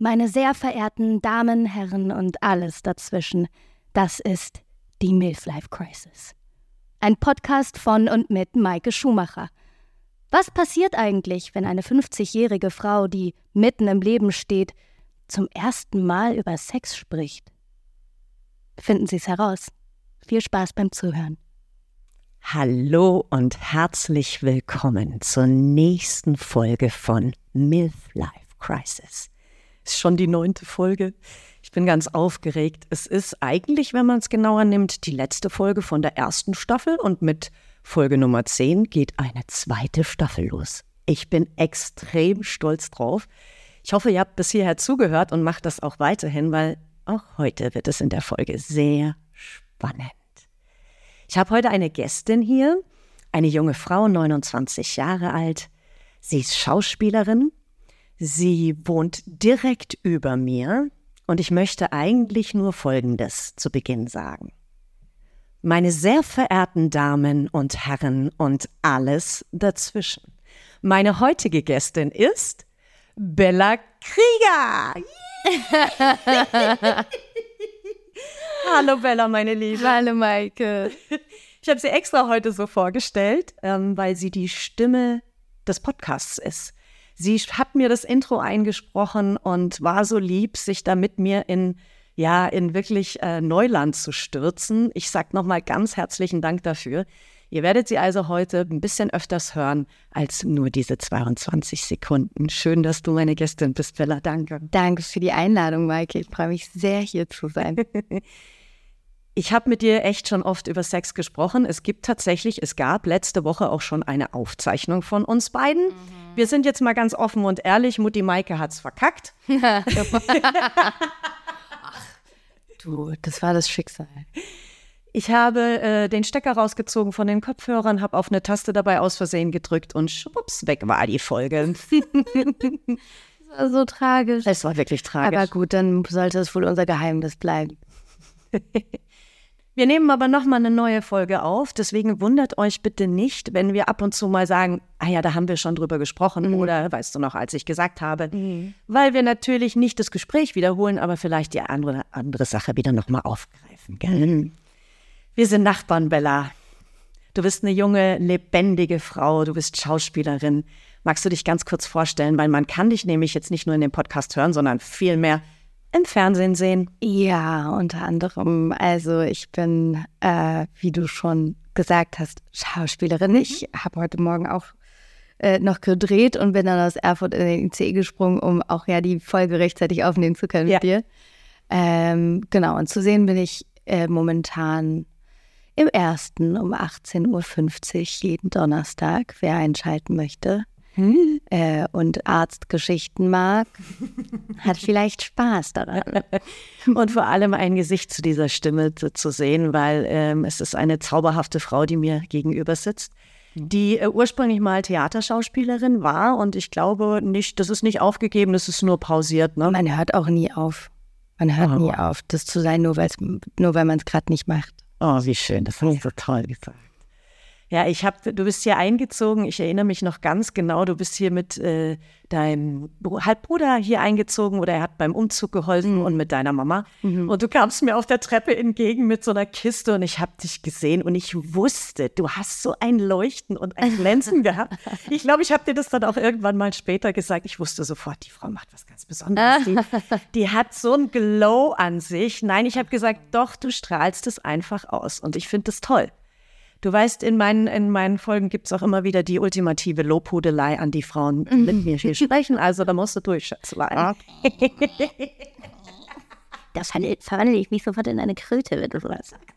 Meine sehr verehrten Damen, Herren und alles dazwischen, das ist die Milf-Life Crisis. Ein Podcast von und mit Maike Schumacher. Was passiert eigentlich, wenn eine 50-jährige Frau, die mitten im Leben steht, zum ersten Mal über Sex spricht? Finden Sie es heraus. Viel Spaß beim Zuhören. Hallo und herzlich willkommen zur nächsten Folge von Milf Life Crisis. Ist schon die neunte Folge. Ich bin ganz aufgeregt. Es ist eigentlich, wenn man es genauer nimmt, die letzte Folge von der ersten Staffel und mit Folge Nummer 10 geht eine zweite Staffel los. Ich bin extrem stolz drauf. Ich hoffe, ihr habt bis hierher zugehört und macht das auch weiterhin, weil auch heute wird es in der Folge sehr spannend. Ich habe heute eine Gästin hier, eine junge Frau, 29 Jahre alt. Sie ist Schauspielerin, Sie wohnt direkt über mir und ich möchte eigentlich nur Folgendes zu Beginn sagen. Meine sehr verehrten Damen und Herren und alles dazwischen. Meine heutige Gästin ist Bella Krieger. Hallo Bella, meine Liebe. Hallo Maike. Ich habe sie extra heute so vorgestellt, ähm, weil sie die Stimme des Podcasts ist. Sie hat mir das Intro eingesprochen und war so lieb, sich da mit mir in ja in wirklich äh, Neuland zu stürzen. Ich sage nochmal ganz herzlichen Dank dafür. Ihr werdet sie also heute ein bisschen öfters hören als nur diese 22 Sekunden. Schön, dass du meine Gästin bist, Bella. Danke. Danke für die Einladung, Maike. Ich freue mich sehr, hier zu sein. Ich habe mit dir echt schon oft über Sex gesprochen. Es gibt tatsächlich, es gab letzte Woche auch schon eine Aufzeichnung von uns beiden. Mhm. Wir sind jetzt mal ganz offen und ehrlich, Mutti Maike hat's verkackt. Ach, du, das war das Schicksal. Ich habe äh, den Stecker rausgezogen von den Kopfhörern, habe auf eine Taste dabei aus Versehen gedrückt und schwupps, weg war die Folge. das war so tragisch. Es war wirklich tragisch. Aber gut, dann sollte es wohl unser Geheimnis bleiben. Wir nehmen aber nochmal eine neue Folge auf, deswegen wundert euch bitte nicht, wenn wir ab und zu mal sagen, ah ja, da haben wir schon drüber gesprochen mhm. oder weißt du noch, als ich gesagt habe, mhm. weil wir natürlich nicht das Gespräch wiederholen, aber vielleicht die andere, andere Sache wieder nochmal aufgreifen. Gell? Wir sind Nachbarn, Bella. Du bist eine junge, lebendige Frau, du bist Schauspielerin. Magst du dich ganz kurz vorstellen, weil man kann dich nämlich jetzt nicht nur in dem Podcast hören, sondern vielmehr im Fernsehen sehen? Ja, unter anderem. Also ich bin, äh, wie du schon gesagt hast, Schauspielerin. Ich mhm. habe heute Morgen auch äh, noch gedreht und bin dann aus Erfurt in den ICE gesprungen, um auch ja die Folge rechtzeitig aufnehmen zu können ja. mit dir. Ähm, genau, und zu sehen bin ich äh, momentan im ersten um 18.50 Uhr jeden Donnerstag, wer einschalten möchte hm? äh, und Arztgeschichten mag, hat vielleicht Spaß daran. und vor allem ein Gesicht zu dieser Stimme zu, zu sehen, weil ähm, es ist eine zauberhafte Frau, die mir gegenüber sitzt die äh, ursprünglich mal Theaterschauspielerin war und ich glaube nicht, das ist nicht aufgegeben, das ist nur pausiert. Ne? Man hört auch nie auf. Man hört oh. nie auf, das zu sein, nur, nur weil man es gerade nicht macht. Oh, wie schön, das hast du so toll gesagt. Ja, ich habe, du bist hier eingezogen. Ich erinnere mich noch ganz genau. Du bist hier mit äh, deinem Halbbruder hier eingezogen oder er hat beim Umzug geholfen mhm. und mit deiner Mama. Mhm. Und du kamst mir auf der Treppe entgegen mit so einer Kiste und ich habe dich gesehen und ich wusste, du hast so ein Leuchten und ein Glänzen gehabt. Ich glaube, ich habe dir das dann auch irgendwann mal später gesagt. Ich wusste sofort, die Frau macht was ganz Besonderes. Die, die hat so ein Glow an sich. Nein, ich habe gesagt, doch, du strahlst es einfach aus und ich finde das toll. Du weißt, in meinen, in meinen Folgen gibt es auch immer wieder die ultimative Lobhudelei an die Frauen, die mit mir hier sprechen. Also da musst du durch, Schätzlein. Das verwandle ich mich sofort in eine Kröte, wenn du sowas sagst.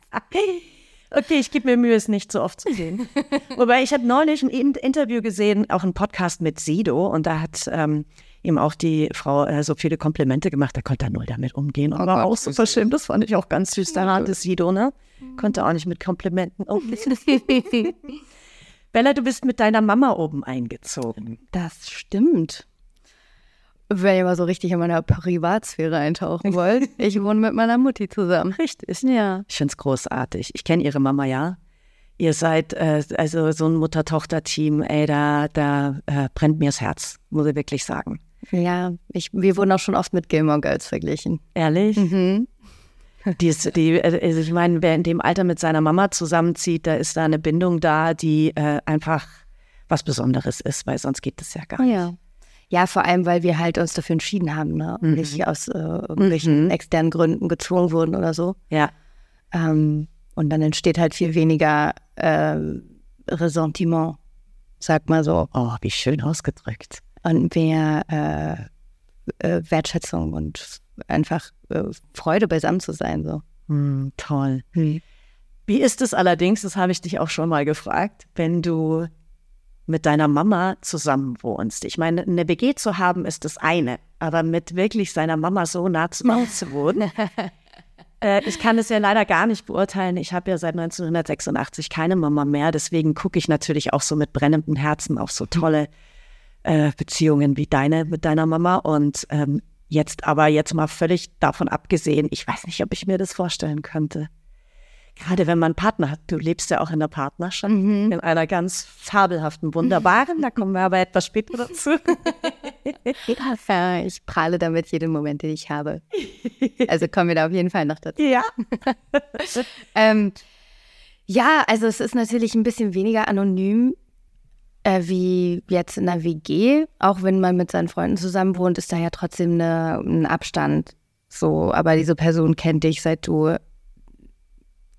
Okay, ich gebe mir Mühe, es nicht so oft zu sehen. Wobei ich habe neulich ein Interview gesehen, auch ein Podcast mit Sido, und da hat ähm, ihm auch die Frau äh, so viele Komplimente gemacht, da konnte er null damit umgehen und oh war auch so verschämt. Das fand ich auch ganz süß. Der ist Sido, ne? Konnte auch nicht mit Komplimenten umgehen. Bella, du bist mit deiner Mama oben eingezogen. Das stimmt. Wenn ihr mal so richtig in meiner Privatsphäre eintauchen wollt, ich wohne mit meiner Mutti zusammen. Richtig. Ja. Ich finde es großartig. Ich kenne ihre Mama ja. Ihr seid äh, also so ein Mutter-Tochter-Team, ey, da, da äh, brennt mir das Herz, muss ich wirklich sagen. Ja, ich, wir wurden auch schon oft mit Gilmore Girls verglichen. Ehrlich? Mhm. Die ist, die, also ich meine, wer in dem Alter mit seiner Mama zusammenzieht, da ist da eine Bindung da, die äh, einfach was Besonderes ist, weil sonst geht das ja gar nicht. Ja. Ja, vor allem, weil wir halt uns dafür entschieden haben, ne? Und mhm. nicht aus äh, irgendwelchen mhm. externen Gründen gezwungen wurden oder so. Ja. Ähm, und dann entsteht halt viel weniger äh, Ressentiment, sag mal so. Oh, wie schön ausgedrückt. Und mehr äh, äh, Wertschätzung und einfach äh, Freude beisammen zu sein. So. Mm, toll. Hm. Wie ist es allerdings, das habe ich dich auch schon mal gefragt, wenn du mit deiner Mama zusammen wohnst? Ich meine, eine WG zu haben ist das eine, aber mit wirklich seiner Mama so nah zu wohnen. äh, ich kann es ja leider gar nicht beurteilen. Ich habe ja seit 1986 keine Mama mehr, deswegen gucke ich natürlich auch so mit brennendem Herzen auf so tolle äh, Beziehungen wie deine mit deiner Mama. Und ähm, Jetzt aber jetzt mal völlig davon abgesehen, ich weiß nicht, ob ich mir das vorstellen könnte. Gerade wenn man einen Partner hat, du lebst ja auch in der Partnerschaft, mhm. in einer ganz fabelhaften, wunderbaren, da kommen wir aber etwas später dazu. ich prahle damit jeden Moment, den ich habe. Also kommen wir da auf jeden Fall noch dazu. Ja. ähm, ja, also es ist natürlich ein bisschen weniger anonym, äh, wie jetzt in der WG. Auch wenn man mit seinen Freunden zusammen wohnt, ist da ja trotzdem eine, ein Abstand. So, aber diese Person kennt dich, seit du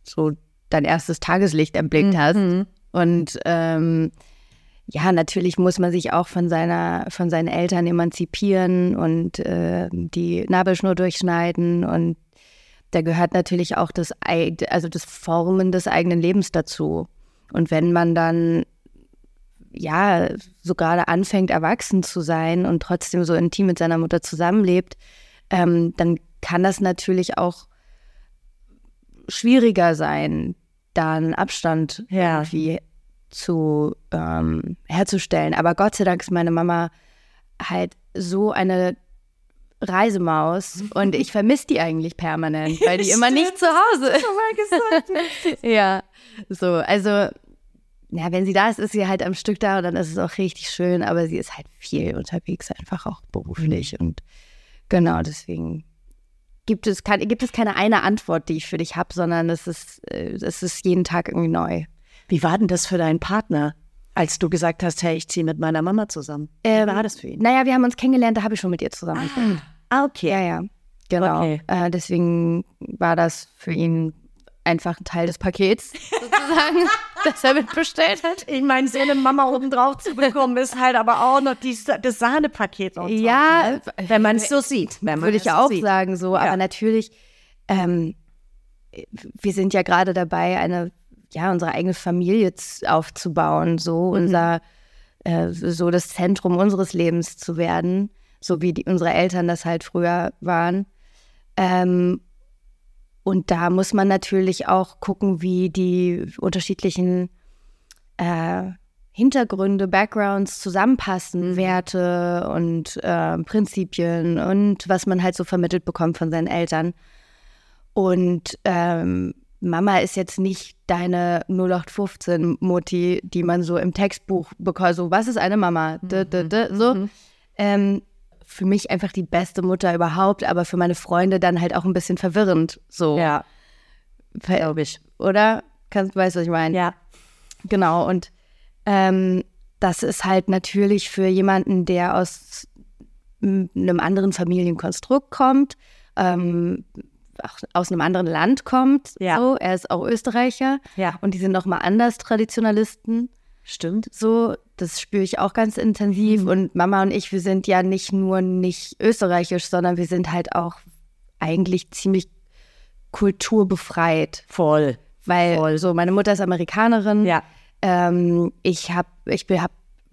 so dein erstes Tageslicht erblickt mhm. hast. Und ähm, ja, natürlich muss man sich auch von seiner, von seinen Eltern emanzipieren und äh, die Nabelschnur durchschneiden und da gehört natürlich auch das, also das Formen des eigenen Lebens dazu. Und wenn man dann ja, so gerade anfängt, erwachsen zu sein und trotzdem so intim mit seiner Mutter zusammenlebt, ähm, dann kann das natürlich auch schwieriger sein, da einen Abstand ja. irgendwie zu ähm, herzustellen. Aber Gott sei Dank ist meine Mama halt so eine Reisemaus und ich vermisse die eigentlich permanent, weil die immer nicht zu Hause ist. ja, so, also ja, wenn sie da ist, ist sie halt am Stück da und dann ist es auch richtig schön, aber sie ist halt viel unterwegs, einfach auch beruflich. Mhm. Und genau deswegen gibt es, kann, gibt es keine eine Antwort, die ich für dich habe, sondern es ist, äh, es ist jeden Tag irgendwie neu. Wie war denn das für deinen Partner, als du gesagt hast, hey, ich ziehe mit meiner Mama zusammen? Wie ähm, war das für ihn? Naja, wir haben uns kennengelernt, da habe ich schon mit ihr zusammen. Ah, okay. Ja, ja. Genau. Okay. Äh, deswegen war das für ihn einfach ein Teil des Pakets sozusagen, das er mitbestellt hat. Ich meine, so eine Mama oben drauf zu bekommen, ist halt aber auch noch die, das Sahnepaket. Ja, ne? wenn man es so sieht. Würde ich auch sieht. sagen so, ja. aber natürlich, ähm, wir sind ja gerade dabei, eine, ja, unsere eigene Familie aufzubauen, so mhm. unser, äh, so das Zentrum unseres Lebens zu werden, so wie die, unsere Eltern das halt früher waren. Ähm, und da muss man natürlich auch gucken, wie die unterschiedlichen äh, Hintergründe, Backgrounds zusammenpassen, mhm. Werte und äh, Prinzipien und was man halt so vermittelt bekommt von seinen Eltern. Und ähm, Mama ist jetzt nicht deine 0815-Mutti, die man so im Textbuch bekommt. So, was ist eine Mama? Mhm. So. Mhm. Ähm, für mich einfach die beste Mutter überhaupt, aber für meine Freunde dann halt auch ein bisschen verwirrend. So. Ja. Glaube ich. Oder? Kannst, weißt du, was ich meine? Ja. Genau. Und ähm, das ist halt natürlich für jemanden, der aus einem anderen Familienkonstrukt kommt, ähm, aus einem anderen Land kommt. Ja. So. Er ist auch Österreicher. Ja. Und die sind nochmal anders Traditionalisten. Stimmt. So, das spüre ich auch ganz intensiv. Mhm. Und Mama und ich, wir sind ja nicht nur nicht österreichisch, sondern wir sind halt auch eigentlich ziemlich kulturbefreit. Voll. Weil Voll. so, meine Mutter ist Amerikanerin. Ja. Ähm, ich habe ich hab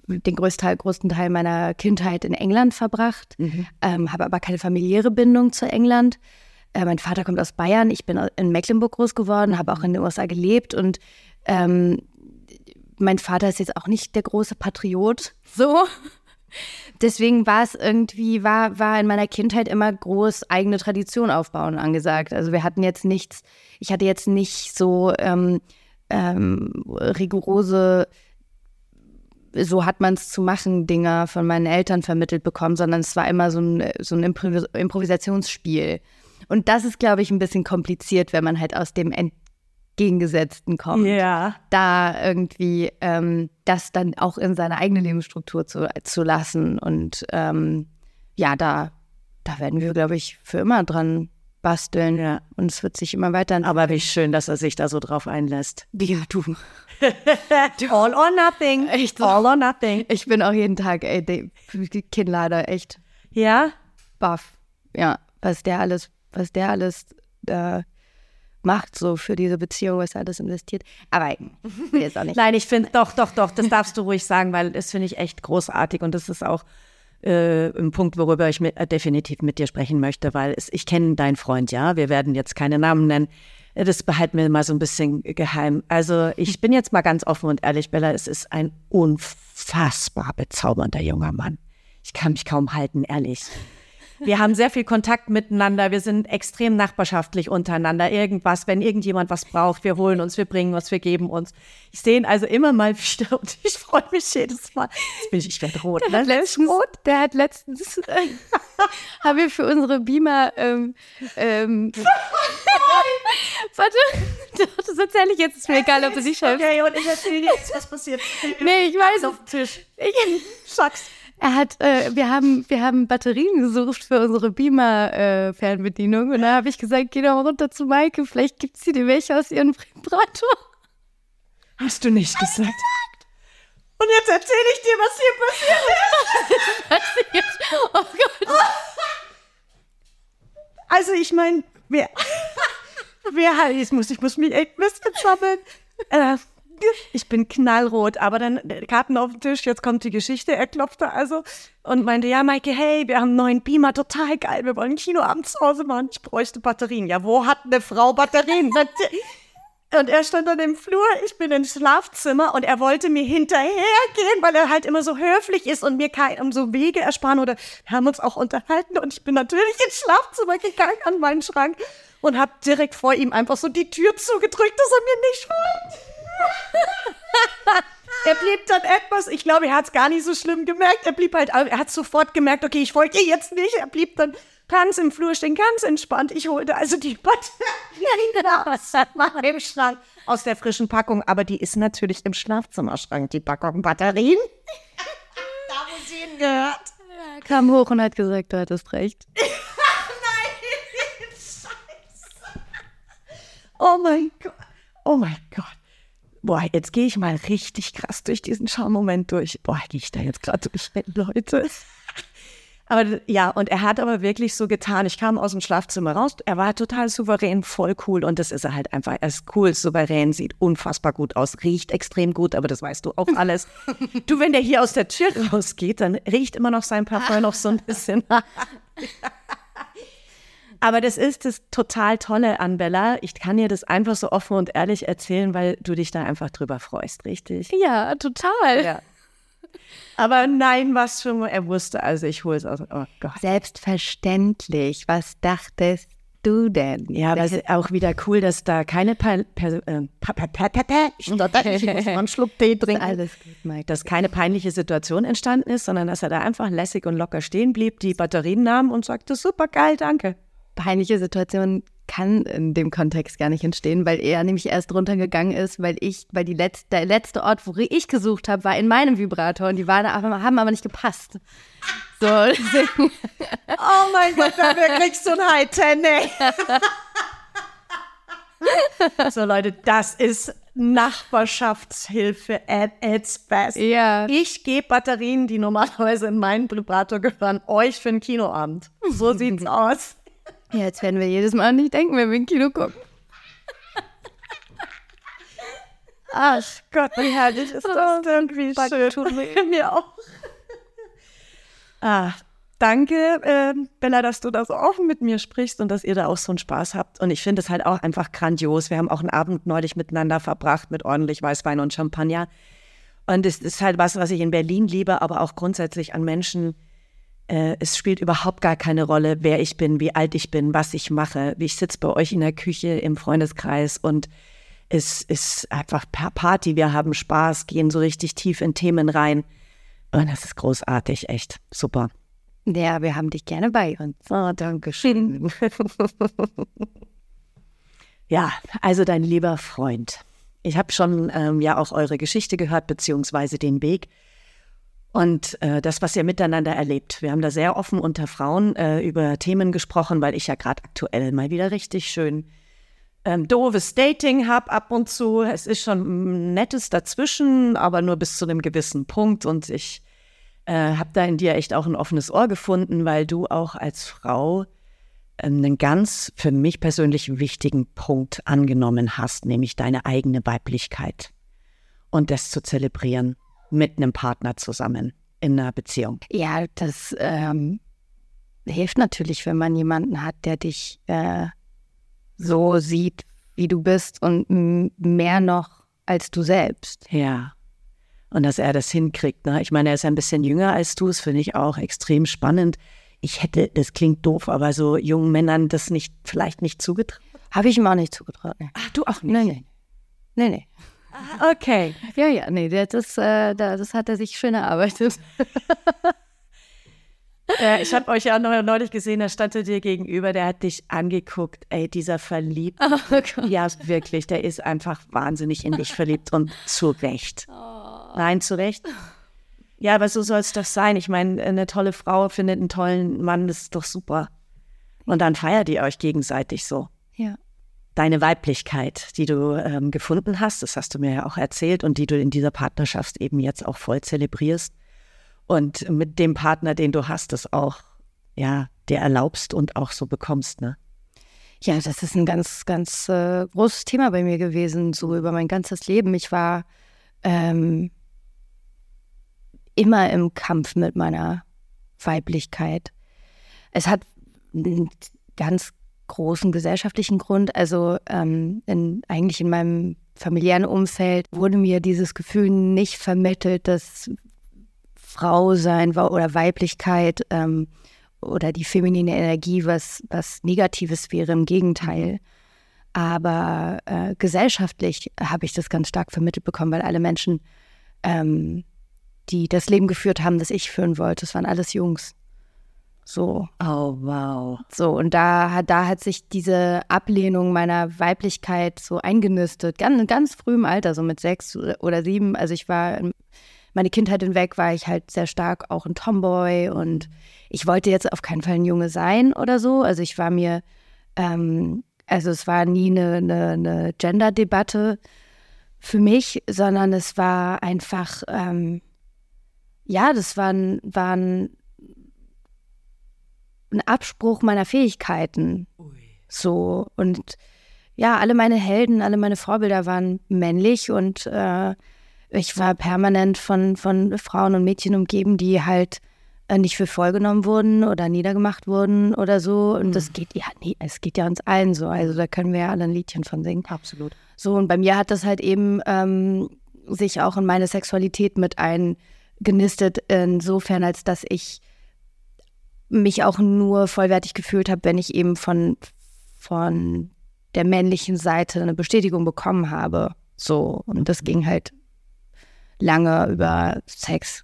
den größten Teil, größten Teil meiner Kindheit in England verbracht, mhm. ähm, habe aber keine familiäre Bindung zu England. Äh, mein Vater kommt aus Bayern, ich bin in Mecklenburg groß geworden, habe auch in den USA gelebt und ähm, mein Vater ist jetzt auch nicht der große Patriot, so. Deswegen war es irgendwie, war, war in meiner Kindheit immer groß eigene Tradition aufbauen angesagt. Also wir hatten jetzt nichts, ich hatte jetzt nicht so ähm, ähm, rigorose so hat man es zu machen, Dinger von meinen Eltern vermittelt bekommen, sondern es war immer so ein, so ein Improvis Improvisationsspiel. Und das ist, glaube ich, ein bisschen kompliziert, wenn man halt aus dem Entgegengesetzten kommt. Ja. Da irgendwie ähm, das dann auch in seine eigene Lebensstruktur zu, zu lassen. Und ähm, ja, da, da werden wir, glaube ich, für immer dran basteln. Ja. Und es wird sich immer weiter. Aber wie schön, dass er sich da so drauf einlässt. Ja, du. All or nothing. Echt so. All or nothing. Ich bin auch jeden Tag, ey, Kinnlader echt Ja? baff. Ja, was der alles, was der alles äh, macht, so für diese Beziehung, was er alles investiert. Aber jetzt auch nicht. Nein, ich finde, doch, doch, doch, das darfst du ruhig sagen, weil das finde ich echt großartig und das ist auch äh, ein Punkt, worüber ich mit, äh, definitiv mit dir sprechen möchte, weil es, ich kenne deinen Freund, ja, wir werden jetzt keine Namen nennen. Das behalten wir mal so ein bisschen geheim. Also ich bin jetzt mal ganz offen und ehrlich, Bella, es ist ein unfassbar bezaubernder junger Mann. Ich kann mich kaum halten, ehrlich. Wir haben sehr viel Kontakt miteinander. Wir sind extrem nachbarschaftlich untereinander. Irgendwas, wenn irgendjemand was braucht, wir holen uns, wir bringen uns, wir geben uns. Ich sehe ihn also immer mal wieder und ich freue mich jedes Mal. Jetzt bin ich, ich werde rot. Der Ne? letztens, der hat letztens äh, haben wir für unsere Beamer ähm, ähm, warte, das erzähle ich jetzt, ist mir egal, ob du dich schreibst. Okay, und ich erzähle jetzt, was passiert. Nee, ich weiß auf dem Tisch. Ich, Sag's. Er hat, äh, wir haben, wir haben Batterien gesucht für unsere Beamer-Fernbedienung und da habe ich gesagt, geh doch mal runter zu Maike, vielleicht gibt sie dir welche aus ihrem Vibrator. Hast du nicht gesagt. Und jetzt erzähle ich dir, was hier passiert ist. Oh Gott. Also ich meine, wer, wer ich muss, ich muss mich echt ein bisschen sammeln. Äh, ich bin knallrot, aber dann äh, Karten auf den Tisch, jetzt kommt die Geschichte. Er klopfte also und meinte, ja, Maike, hey, wir haben einen neuen Beamer, total geil, wir wollen Kinoabend zu Hause machen. Ich bräuchte Batterien. Ja, wo hat eine Frau Batterien? Und er stand dann im Flur, ich bin ins Schlafzimmer und er wollte mir hinterhergehen, weil er halt immer so höflich ist und mir kein, um so Wege ersparen oder wir haben uns auch unterhalten und ich bin natürlich ins Schlafzimmer gegangen an meinen Schrank und habe direkt vor ihm einfach so die Tür zugedrückt, dass er mir nicht folgt. Er blieb dann etwas, ich glaube, er hat es gar nicht so schlimm gemerkt. Er blieb halt, er hat sofort gemerkt, okay, ich folge dir jetzt nicht. Er blieb dann ganz im Flur stehen, ganz entspannt. Ich holte also die Batterien raus im Schrank aus der frischen Packung, aber die ist natürlich im Schlafzimmerschrank, die Packung Batterien. da, wo sie hingehört. Er kam hoch und hat gesagt, du hattest recht. Oh mein Gott. Oh mein Gott. Boah, jetzt gehe ich mal richtig krass durch diesen Schaumoment durch. Boah, gehe ich da jetzt gerade durch, Leute. Aber ja, und er hat aber wirklich so getan. Ich kam aus dem Schlafzimmer raus. Er war total souverän, voll cool. Und das ist er halt einfach. Er ist cool, souverän, sieht unfassbar gut aus, riecht extrem gut, aber das weißt du auch alles. du, wenn der hier aus der Tür rausgeht, dann riecht immer noch sein Parfum noch so ein bisschen. Aber das ist das total Tolle an Bella. Ich kann dir das einfach so offen und ehrlich erzählen, weil du dich da einfach drüber freust, richtig? Ja, total. Ja. Aber nein, was für er wusste, also ich hole es aus. Oh Gott. Selbstverständlich. Was dachtest du denn? Ja, aber es ist auch wieder cool, dass da keine Pein, per, pa, pa, pa, pa, pa, ich stotter, ich muss mal einen Schluck Tee trinken. Alles gut, Mike. Dass keine peinliche Situation entstanden ist, sondern dass er da einfach lässig und locker stehen blieb, die Batterien nahm und sagte, super geil, danke. Peinliche Situation kann in dem Kontext gar nicht entstehen, weil er nämlich erst runtergegangen ist, weil ich, weil die letzte, der letzte Ort, wo ich gesucht habe, war in meinem Vibrator und die waren aber, haben aber nicht gepasst. So, deswegen. Oh mein Gott, da kriegst du ein High Ten, ey. So Leute, das ist Nachbarschaftshilfe at its best. Ja. Ich gebe Batterien, die normalerweise in meinen Vibrator gehören, euch für einen Kinoabend. So sieht's aus. Ja, jetzt werden wir jedes Mal nicht denken, wenn wir im Kino gucken. Ach Gott, wie herrlich ist das denn? Wie schön. Mir auch. Ah, danke, äh, Bella, dass du da so offen mit mir sprichst und dass ihr da auch so einen Spaß habt. Und ich finde es halt auch einfach grandios. Wir haben auch einen Abend neulich miteinander verbracht mit ordentlich Weißwein und Champagner. Und es ist halt was, was ich in Berlin liebe, aber auch grundsätzlich an Menschen. Äh, es spielt überhaupt gar keine Rolle, wer ich bin, wie alt ich bin, was ich mache. Ich sitze bei euch in der Küche im Freundeskreis und Es ist einfach Party, wir haben Spaß, gehen so richtig tief in Themen rein. Und das ist großartig, echt super. Ja, wir haben dich gerne bei uns. Oh, danke schön. ja, also dein lieber Freund. Ich habe schon ähm, ja auch eure Geschichte gehört, beziehungsweise den Weg. Und äh, das, was ihr miteinander erlebt. Wir haben da sehr offen unter Frauen äh, über Themen gesprochen, weil ich ja gerade aktuell mal wieder richtig schön ähm, doofes Dating habe ab und zu. Es ist schon ein nettes dazwischen, aber nur bis zu einem gewissen Punkt. Und ich äh, habe da in dir echt auch ein offenes Ohr gefunden, weil du auch als Frau ähm, einen ganz für mich persönlich wichtigen Punkt angenommen hast, nämlich deine eigene Weiblichkeit und das zu zelebrieren mit einem Partner zusammen in einer Beziehung. Ja, das ähm, hilft natürlich, wenn man jemanden hat, der dich äh, so sieht, wie du bist und mehr noch als du selbst. Ja und dass er das hinkriegt. Ne? Ich meine, er ist ein bisschen jünger als du, das finde ich auch extrem spannend. Ich hätte, das klingt doof, aber so jungen Männern das nicht, vielleicht nicht zugetraut. Habe ich ihm auch nicht zugetraut. Nee. Ach, du auch nicht? Nee, nee. Nee, nee. Okay. Ja, ja, nee, das, äh, das hat er sich schön erarbeitet. Ja, ich habe euch ja neulich gesehen, da stand er dir gegenüber, der hat dich angeguckt. Ey, dieser verliebt. Oh ja, wirklich, der ist einfach wahnsinnig in dich verliebt und zu Recht. Oh. Nein, zu Recht. Ja, aber so soll es doch sein. Ich meine, eine tolle Frau findet einen tollen Mann, das ist doch super. Und dann feiert ihr euch gegenseitig so. Ja. Deine Weiblichkeit, die du ähm, gefunden hast, das hast du mir ja auch erzählt und die du in dieser Partnerschaft eben jetzt auch voll zelebrierst und mit dem Partner, den du hast, das auch, ja, dir erlaubst und auch so bekommst, ne? Ja, das ist ein ganz, ganz äh, großes Thema bei mir gewesen, so über mein ganzes Leben. Ich war ähm, immer im Kampf mit meiner Weiblichkeit. Es hat ganz großen gesellschaftlichen Grund. Also ähm, in, eigentlich in meinem familiären Umfeld wurde mir dieses Gefühl nicht vermittelt, dass Frau sein oder Weiblichkeit ähm, oder die feminine Energie was, was Negatives wäre, im Gegenteil. Aber äh, gesellschaftlich habe ich das ganz stark vermittelt bekommen, weil alle Menschen, ähm, die das Leben geführt haben, das ich führen wollte, das waren alles Jungs. So. Oh, wow. So, und da, da hat sich diese Ablehnung meiner Weiblichkeit so eingenistet, ganz, ganz früh im Alter, so mit sechs oder sieben. Also ich war meine Kindheit hinweg war ich halt sehr stark auch ein Tomboy und ich wollte jetzt auf keinen Fall ein Junge sein oder so. Also ich war mir, ähm, also es war nie eine, eine, eine Gender-Debatte für mich, sondern es war einfach, ähm, ja, das war, ein, war ein, Abspruch meiner Fähigkeiten. Ui. So und ja, alle meine Helden, alle meine Vorbilder waren männlich und äh, ich war permanent von, von Frauen und Mädchen umgeben, die halt äh, nicht für vollgenommen wurden oder niedergemacht wurden oder so. Und mhm. das geht ja, nee, es geht ja uns allen so. Also da können wir ja alle ein Liedchen von singen. Absolut. So, und bei mir hat das halt eben ähm, sich auch in meine Sexualität mit eingenistet, insofern, als dass ich mich auch nur vollwertig gefühlt habe, wenn ich eben von, von der männlichen Seite eine Bestätigung bekommen habe. So, und das ging halt lange über Sex.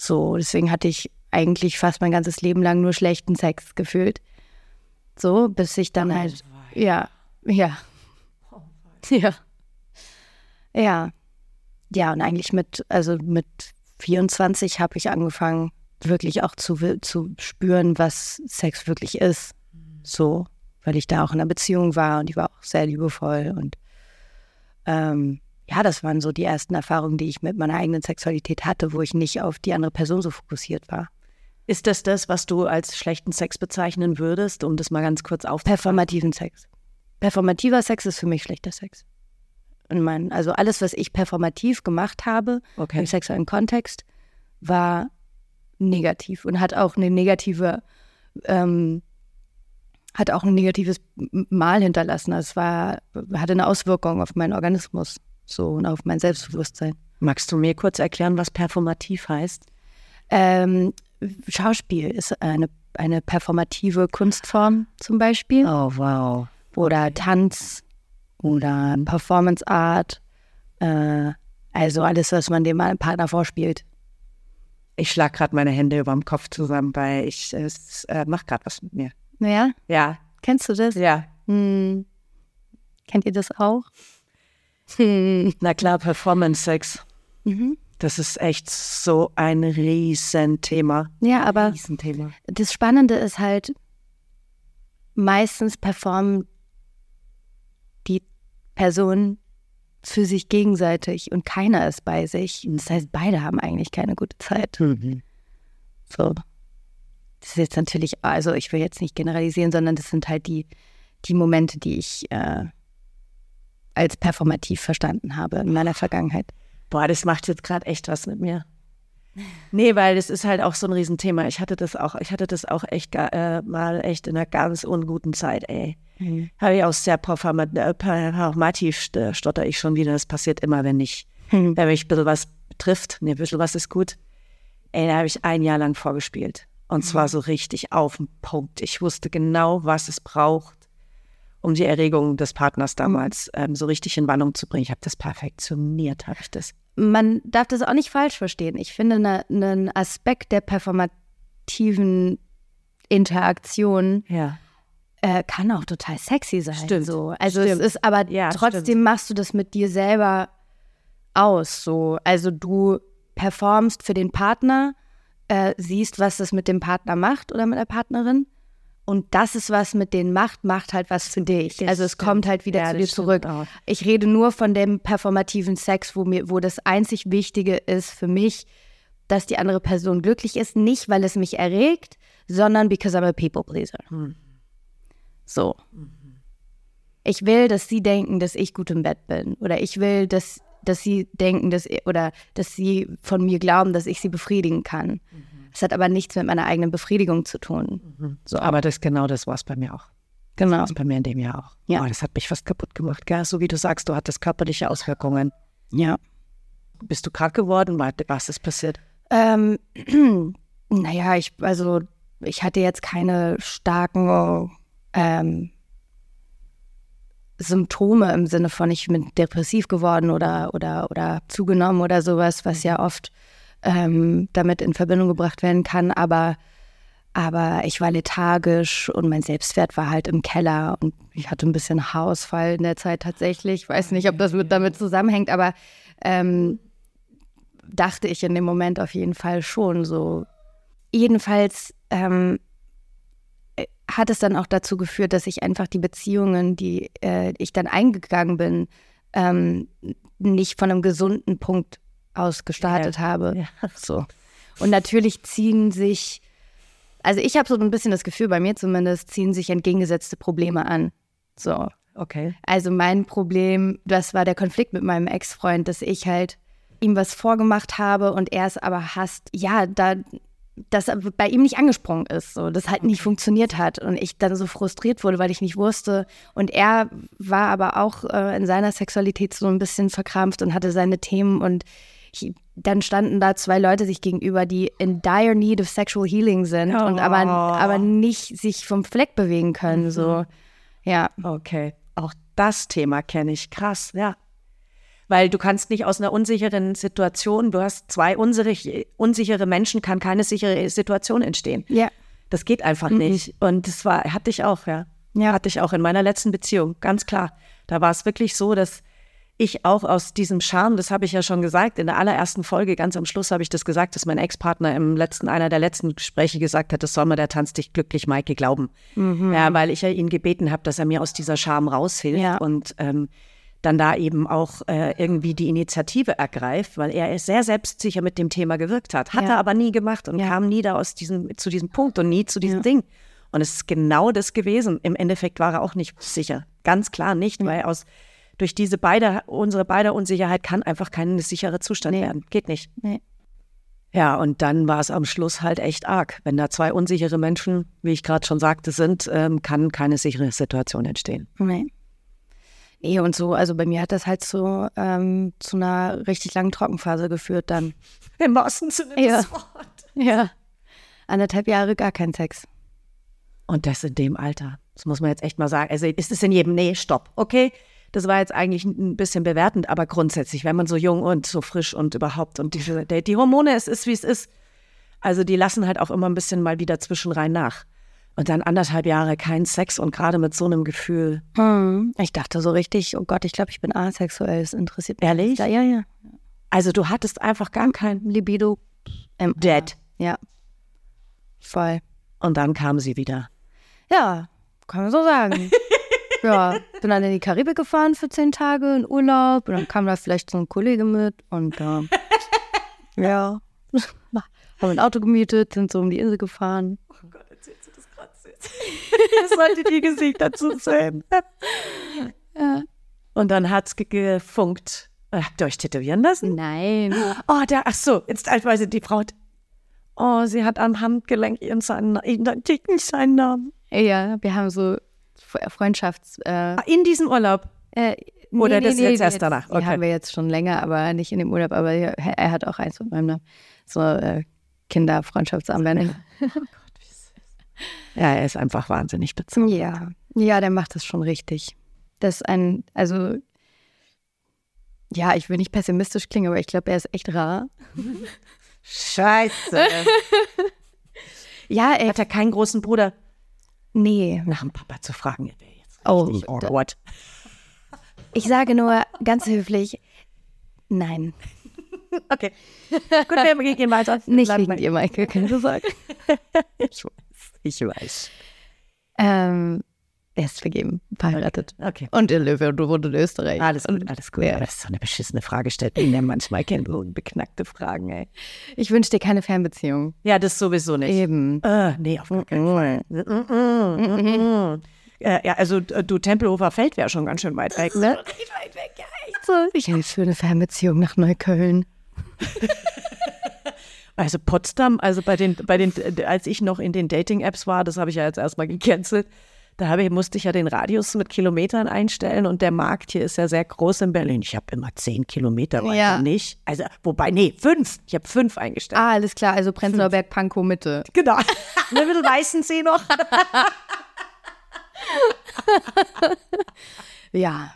So, deswegen hatte ich eigentlich fast mein ganzes Leben lang nur schlechten Sex gefühlt. So, bis ich dann oh, halt, ja, ja, oh, ja, ja, ja, und eigentlich mit, also mit 24 habe ich angefangen, wirklich auch zu, zu spüren, was Sex wirklich ist. So, weil ich da auch in einer Beziehung war und die war auch sehr liebevoll und ähm, ja, das waren so die ersten Erfahrungen, die ich mit meiner eigenen Sexualität hatte, wo ich nicht auf die andere Person so fokussiert war. Ist das das, was du als schlechten Sex bezeichnen würdest, um das mal ganz kurz auf Performativen Sex. Performativer Sex ist für mich schlechter Sex. Mein, also alles, was ich performativ gemacht habe okay. im sexuellen Kontext, war negativ und hat auch eine negative, ähm, hat auch ein negatives Mal hinterlassen. Also es war, hatte eine Auswirkung auf meinen Organismus so und auf mein Selbstbewusstsein. Magst du mir kurz erklären, was performativ heißt? Ähm, Schauspiel ist eine, eine performative Kunstform zum Beispiel. Oh, wow. Oder Tanz oder Performance Art. Äh, also alles, was man dem Partner vorspielt. Ich schlage gerade meine Hände über dem Kopf zusammen, weil ich es äh, macht gerade was mit mir. Ja? Ja. Kennst du das? Ja. Hm. Kennt ihr das auch? Hm. Na klar, Performance Sex. Mhm. Das ist echt so ein Riesenthema. Ja, aber Riesenthema. das Spannende ist halt, meistens performen die Personen für sich gegenseitig und keiner ist bei sich. Das heißt, beide haben eigentlich keine gute Zeit. Mhm. So. Das ist jetzt natürlich, also ich will jetzt nicht generalisieren, sondern das sind halt die, die Momente, die ich äh, als performativ verstanden habe in meiner Vergangenheit. Boah, das macht jetzt gerade echt was mit mir. Nee, weil das ist halt auch so ein Riesenthema. Ich hatte das auch, ich hatte das auch echt äh, mal echt in einer ganz unguten Zeit, ey. Mhm. Habe ich auch sehr performativ äh, stotter ich schon wieder. Das passiert immer, wenn ich, mhm. wenn mich ein bisschen was betrifft. Nee, ein bisschen was ist gut. Ey, da habe ich ein Jahr lang vorgespielt. Und zwar mhm. so richtig auf den Punkt. Ich wusste genau, was es braucht, um die Erregung des Partners damals ähm, so richtig in Wandlung zu bringen. Ich habe das perfektioniert, habe ich das man darf das auch nicht falsch verstehen. Ich finde, einen ne Aspekt der performativen Interaktion ja. Äh, kann auch total sexy sein. Stimmt. So. Also stimmt. es ist aber ja, trotzdem stimmt. machst du das mit dir selber aus. So. Also du performst für den Partner, äh, siehst, was das mit dem Partner macht oder mit der Partnerin und das ist was mit denen macht, macht halt was für dich. Das also es stimmt. kommt halt wieder ja, zu dir zurück. Auch. Ich rede nur von dem performativen Sex, wo mir, wo das einzig Wichtige ist für mich, dass die andere Person glücklich ist, nicht weil es mich erregt, sondern because I'm a people pleaser. Hm. So. Mhm. Ich will, dass sie denken, dass ich gut im Bett bin. Oder ich will, dass, dass sie denken, dass oder dass sie von mir glauben, dass ich sie befriedigen kann. Mhm. Es hat aber nichts mit meiner eigenen Befriedigung zu tun. Mhm. So, aber das genau das war es bei mir auch. Genau. Das war bei mir in dem Jahr auch. Ja. Oh, das hat mich fast kaputt gemacht. Gell? So wie du sagst, du hattest körperliche Auswirkungen. Ja. Bist du krank geworden? Was ist passiert? Ähm, naja, ich, also ich hatte jetzt keine starken ähm, Symptome im Sinne von, ich bin depressiv geworden oder, oder, oder zugenommen oder sowas, was ja oft ähm, damit in Verbindung gebracht werden kann. Aber, aber ich war lethargisch und mein Selbstwert war halt im Keller und ich hatte ein bisschen Haarausfall in der Zeit tatsächlich. Ich weiß nicht, ob das mit, damit zusammenhängt, aber ähm, dachte ich in dem Moment auf jeden Fall schon so. Jedenfalls ähm, hat es dann auch dazu geführt, dass ich einfach die Beziehungen, die äh, ich dann eingegangen bin, ähm, nicht von einem gesunden Punkt aus gestartet ja. habe. Ja. So. Und natürlich ziehen sich, also ich habe so ein bisschen das Gefühl, bei mir zumindest, ziehen sich entgegengesetzte Probleme an. So. Okay. Also mein Problem, das war der Konflikt mit meinem Ex-Freund, dass ich halt ihm was vorgemacht habe und er es aber hasst. Ja, da das bei ihm nicht angesprungen ist, so das halt nicht funktioniert hat und ich dann so frustriert wurde, weil ich nicht wusste und er war aber auch äh, in seiner Sexualität so ein bisschen verkrampft und hatte seine Themen und ich, dann standen da zwei Leute sich gegenüber, die in dire need of sexual healing sind oh. und aber, aber nicht sich vom Fleck bewegen können. Mhm. So, ja. Okay. Auch das Thema kenne ich. Krass, ja. Weil du kannst nicht aus einer unsicheren Situation, du hast zwei unsichere, unsichere Menschen, kann keine sichere Situation entstehen. Ja. Das geht einfach mhm. nicht. Und das war, hatte ich auch, ja. Ja. Hatte ich auch in meiner letzten Beziehung, ganz klar. Da war es wirklich so, dass ich auch aus diesem Charme, das habe ich ja schon gesagt, in der allerersten Folge, ganz am Schluss habe ich das gesagt, dass mein Ex-Partner im letzten, einer der letzten Gespräche gesagt hat, das soll mir der Tanz dich glücklich, Maike, glauben. Mhm. Ja, weil ich ja ihn gebeten habe, dass er mir aus dieser Scham raushilft ja. und ähm, dann da eben auch äh, irgendwie die Initiative ergreift, weil er sehr selbstsicher mit dem Thema gewirkt hat. Hat ja. er aber nie gemacht und ja. kam nie da aus diesem, zu diesem Punkt und nie zu diesem Ding. Und es ist genau das gewesen. Im Endeffekt war er auch nicht sicher. Ganz klar nicht, weil aus durch diese beide, unsere beide Unsicherheit kann einfach kein sicherer Zustand nee. werden. Geht nicht. Nee. Ja, und dann war es am Schluss halt echt arg. Wenn da zwei unsichere Menschen, wie ich gerade schon sagte, sind, ähm, kann keine sichere Situation entstehen. Nee. Nee, und so, also bei mir hat das halt so ähm, zu einer richtig langen Trockenphase geführt dann. Im wahrsten Sinne ja. des Wortes. Ja. Anderthalb Jahre gar kein Sex. Und das in dem Alter. Das muss man jetzt echt mal sagen. Also ist es in jedem, nee, stopp, okay? das war jetzt eigentlich ein bisschen bewertend, aber grundsätzlich, wenn man so jung und so frisch und überhaupt und diese, die Hormone, es ist, wie es ist. Also die lassen halt auch immer ein bisschen mal wieder zwischenrein nach. Und dann anderthalb Jahre kein Sex und gerade mit so einem Gefühl. Hm. Ich dachte so richtig, oh Gott, ich glaube, ich bin asexuell. Das interessiert mich. Ehrlich? Ja, ja, ja. Also du hattest einfach gar kein Libido. ähm, Dead. Ja. Voll. Und dann kam sie wieder. Ja, kann man so sagen. ja, bin dann in die Karibik gefahren für zehn Tage in Urlaub und dann kam da vielleicht so ein Kollege mit und ähm, ja, haben ein Auto gemietet, sind so um die Insel gefahren. Oh Gott, gerade Das sollte die Gesicht dazu sein. Ja. Und dann hat's ge- gefunkt. Äh, Habt ihr euch tätowieren lassen? Nein. Oh, der, ach so, jetzt teilweise die Frau. Oh, sie hat am Handgelenk ihren seinen, ihren, seinen Namen. Ja, wir haben so Fre- Freundschafts... Äh, Ah, In diesem Urlaub. äh, Oder das jetzt erst danach? Die Okay. haben wir jetzt schon länger, aber nicht in dem Urlaub. Aber er, er hat auch eins mit meinem Namen. So äh, Kinderfreundschaftsarmbänder. Ja, er ist einfach wahnsinnig bezahlt. Ja, ja, der macht das schon richtig. Das ist ein, also, ja, ich will nicht pessimistisch klingen, aber ich glaube, er ist echt rar. Scheiße. Ja, ey, hat er keinen großen Bruder? nee. Nach dem Papa zu fragen, wäre jetzt Oh, richtig da- awkward. Ich sage nur ganz höflich, nein. Okay. Gut, wir gehen weiter. Nicht wegen dir, Michael, keine Sorge. Ich weiß. Ich weiß. Ähm, er ist vergeben, verheiratet. Okay. Und in Löwe und wohnt in Österreich. Alles gut, alles gut. Ja. Das ist so eine beschissene Frage, stellt mir manchmal keine so beknackte Fragen, ey. Ich wünsche dir keine Fernbeziehung. Ja, das sowieso nicht. Eben. Äh, nee, auf gar keinen Fall. Äh, ja, also äh, du Tempelhofer Feld wäre schon ganz schön weit weg. Ne? Weit weg, ja. So, ich hätte für eine Fernbeziehung nach Neukölln. Also Potsdam, also bei den, bei den, als ich noch in den Dating-Apps war, das habe ich ja jetzt erstmal gecancelt, da habe ich, musste ich ja den Radius mit Kilometern einstellen und der Markt hier ist ja sehr groß in Berlin. Ich habe immer zehn Kilometer, weiter Ja. nicht. Also, wobei, nee, fünf. Ich habe fünf eingestellt. Ah, alles klar, also Prenzlauer Berg, Pankow, Mitte. Genau. Ein bisschen Weißensee noch. Ja.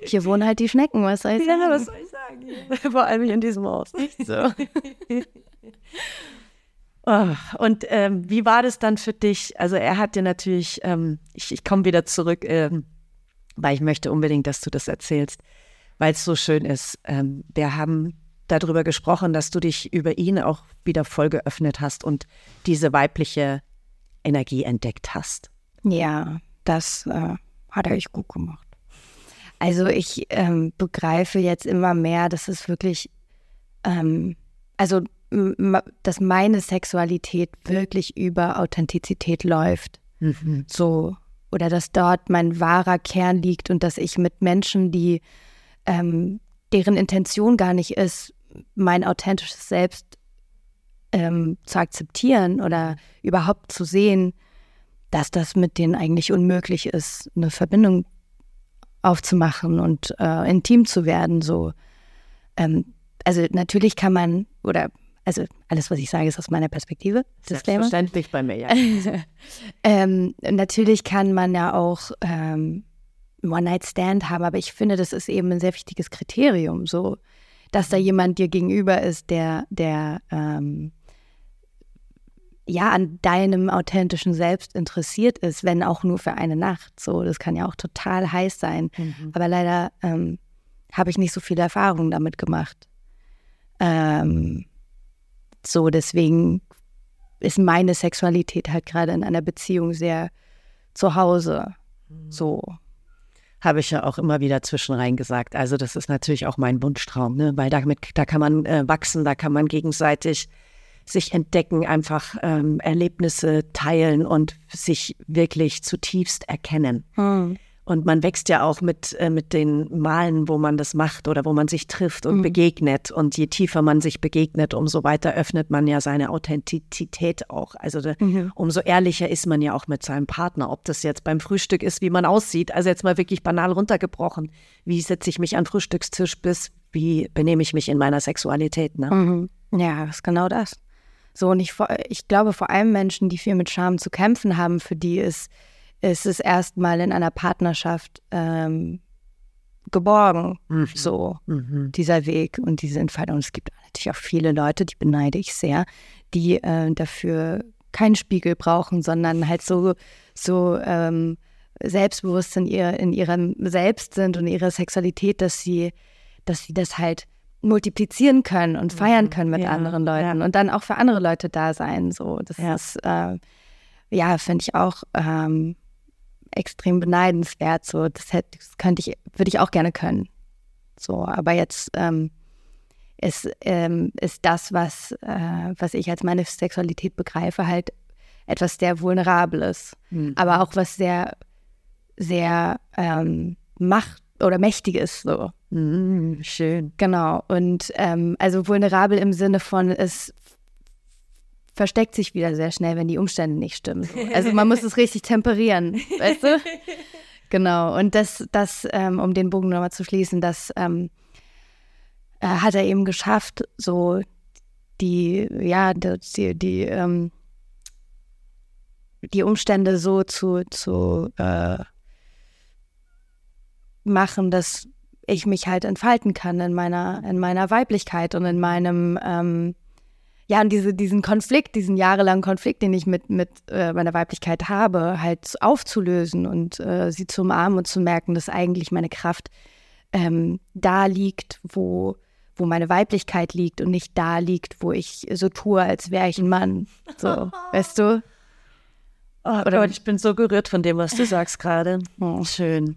Hier wohnen halt die Schnecken, was soll ich sagen? Ja, was soll ich sagen? Vor allem hier in diesem Haus. so. Oh, und ähm, wie war das dann für dich? Also er hat dir natürlich, ähm, ich, ich komme wieder zurück, ähm, weil ich möchte unbedingt, dass du das erzählst, weil es so schön ist. Ähm, wir haben darüber gesprochen, dass du dich über ihn auch wieder voll geöffnet hast und diese weibliche Energie entdeckt hast. Ja, das äh, hat er echt gut gemacht. Also ich ähm, begreife jetzt immer mehr, dass es wirklich, ähm, also dass meine Sexualität wirklich über Authentizität läuft. So, oder dass dort mein wahrer Kern liegt und dass ich mit Menschen, die ähm, deren Intention gar nicht ist, mein authentisches Selbst ähm, zu akzeptieren oder überhaupt zu sehen, dass das mit denen eigentlich unmöglich ist, eine Verbindung aufzumachen und äh, intim zu werden. So, ähm, also natürlich kann man oder also alles, was ich sage, ist aus meiner Perspektive. Selbstverständlich bei mir, ja. ähm, natürlich kann man ja auch ähm, One-Night-Stand haben, aber ich finde, das ist eben ein sehr wichtiges Kriterium, so, dass da jemand dir gegenüber ist, der, der ähm, ja an deinem authentischen Selbst interessiert ist, wenn auch nur für eine Nacht. So, das kann ja auch total heiß sein. Aber leider ähm, habe ich nicht so viele Erfahrungen damit gemacht. Ähm, so, deswegen ist meine Sexualität halt gerade in einer Beziehung sehr zu Hause. So. Habe ich ja auch immer wieder zwischenrein gesagt. Also das ist natürlich auch mein Wunschtraum, ne? weil damit, da kann man äh, wachsen, da kann man gegenseitig sich entdecken, einfach ähm, Erlebnisse teilen und sich wirklich zutiefst erkennen. Und man wächst ja auch mit, äh, mit den Malen, wo man das macht oder wo man sich trifft und begegnet. Und je tiefer man sich begegnet, umso weiter öffnet man ja seine Authentizität auch. Also da, umso ehrlicher ist man ja auch mit seinem Partner. Ob das jetzt beim Frühstück ist, wie man aussieht. Also jetzt mal wirklich banal runtergebrochen. Wie setze ich mich an Frühstückstisch bis, wie benehme ich mich in meiner Sexualität? Ne? Mhm. Ja, das ist genau das. So, und ich, ich glaube, vor allem Menschen, die viel mit Scham zu kämpfen haben, für die ist, ist es erstmal in einer Partnerschaft ähm, geborgen, mhm. so mhm. dieser Weg und diese Entfaltung. Und es gibt natürlich auch viele Leute, die beneide ich sehr, die äh, dafür keinen Spiegel brauchen, sondern halt so, so ähm, selbstbewusst in, ihr, in ihrem Selbst sind und ihrer Sexualität, dass sie, dass sie das halt multiplizieren können und feiern mhm. können mit ja, anderen Leuten ja. und dann auch für andere Leute da sein. So, das ja. ist äh, ja, finde ich auch ähm, extrem beneidenswert. So, das hätte, das könnte ich, würde ich auch gerne können. So, aber jetzt ähm, ist, ähm, ist das, was, äh, was ich als meine Sexualität begreife, halt etwas sehr Vulnerables, mhm. aber auch was sehr, sehr ähm, macht oder mächtig ist. So. Mhm, schön. Genau. Und ähm, also vulnerabel im Sinne von, es versteckt sich wieder sehr schnell, wenn die Umstände nicht stimmen. Also man muss es richtig temperieren, weißt du? Genau. Und das, das ähm, um den Bogen nochmal zu schließen, das ähm, äh, hat er eben geschafft, so die, ja, die, die, ähm, die Umstände so zu, zu äh, machen, dass ich mich halt entfalten kann in meiner, in meiner Weiblichkeit und in meinem ähm, ja, und diese, diesen Konflikt, diesen jahrelangen Konflikt, den ich mit, mit äh, meiner Weiblichkeit habe, halt aufzulösen und äh, sie zu umarmen und zu merken, dass eigentlich meine Kraft ähm, da liegt, wo, wo meine Weiblichkeit liegt und nicht da liegt, wo ich so tue, als wäre ich ein Mann. So, weißt du? Oh Oder Gott, ich bin so gerührt von dem, was du sagst gerade. Oh. Schön.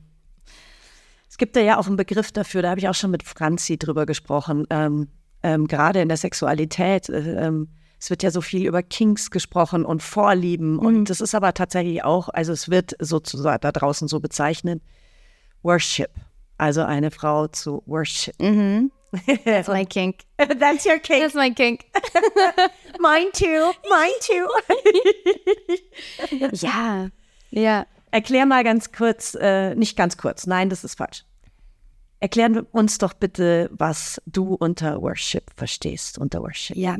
Es gibt da ja auch einen Begriff dafür, da habe ich auch schon mit Franzi drüber gesprochen. Ähm, ähm, gerade in der Sexualität. Äh, ähm, es wird ja so viel über Kinks gesprochen und Vorlieben. Mhm. Und das ist aber tatsächlich auch, also es wird sozusagen da draußen so bezeichnet, Worship. Also eine Frau zu Worship. Mhm. That's my kink. That's your kink. That's my kink. Mine too. Mine too. ja, ja. Erklär mal ganz kurz, äh, nicht ganz kurz, nein, das ist falsch. Erklären uns doch bitte, was du unter Worship verstehst, unter Worship. Ja,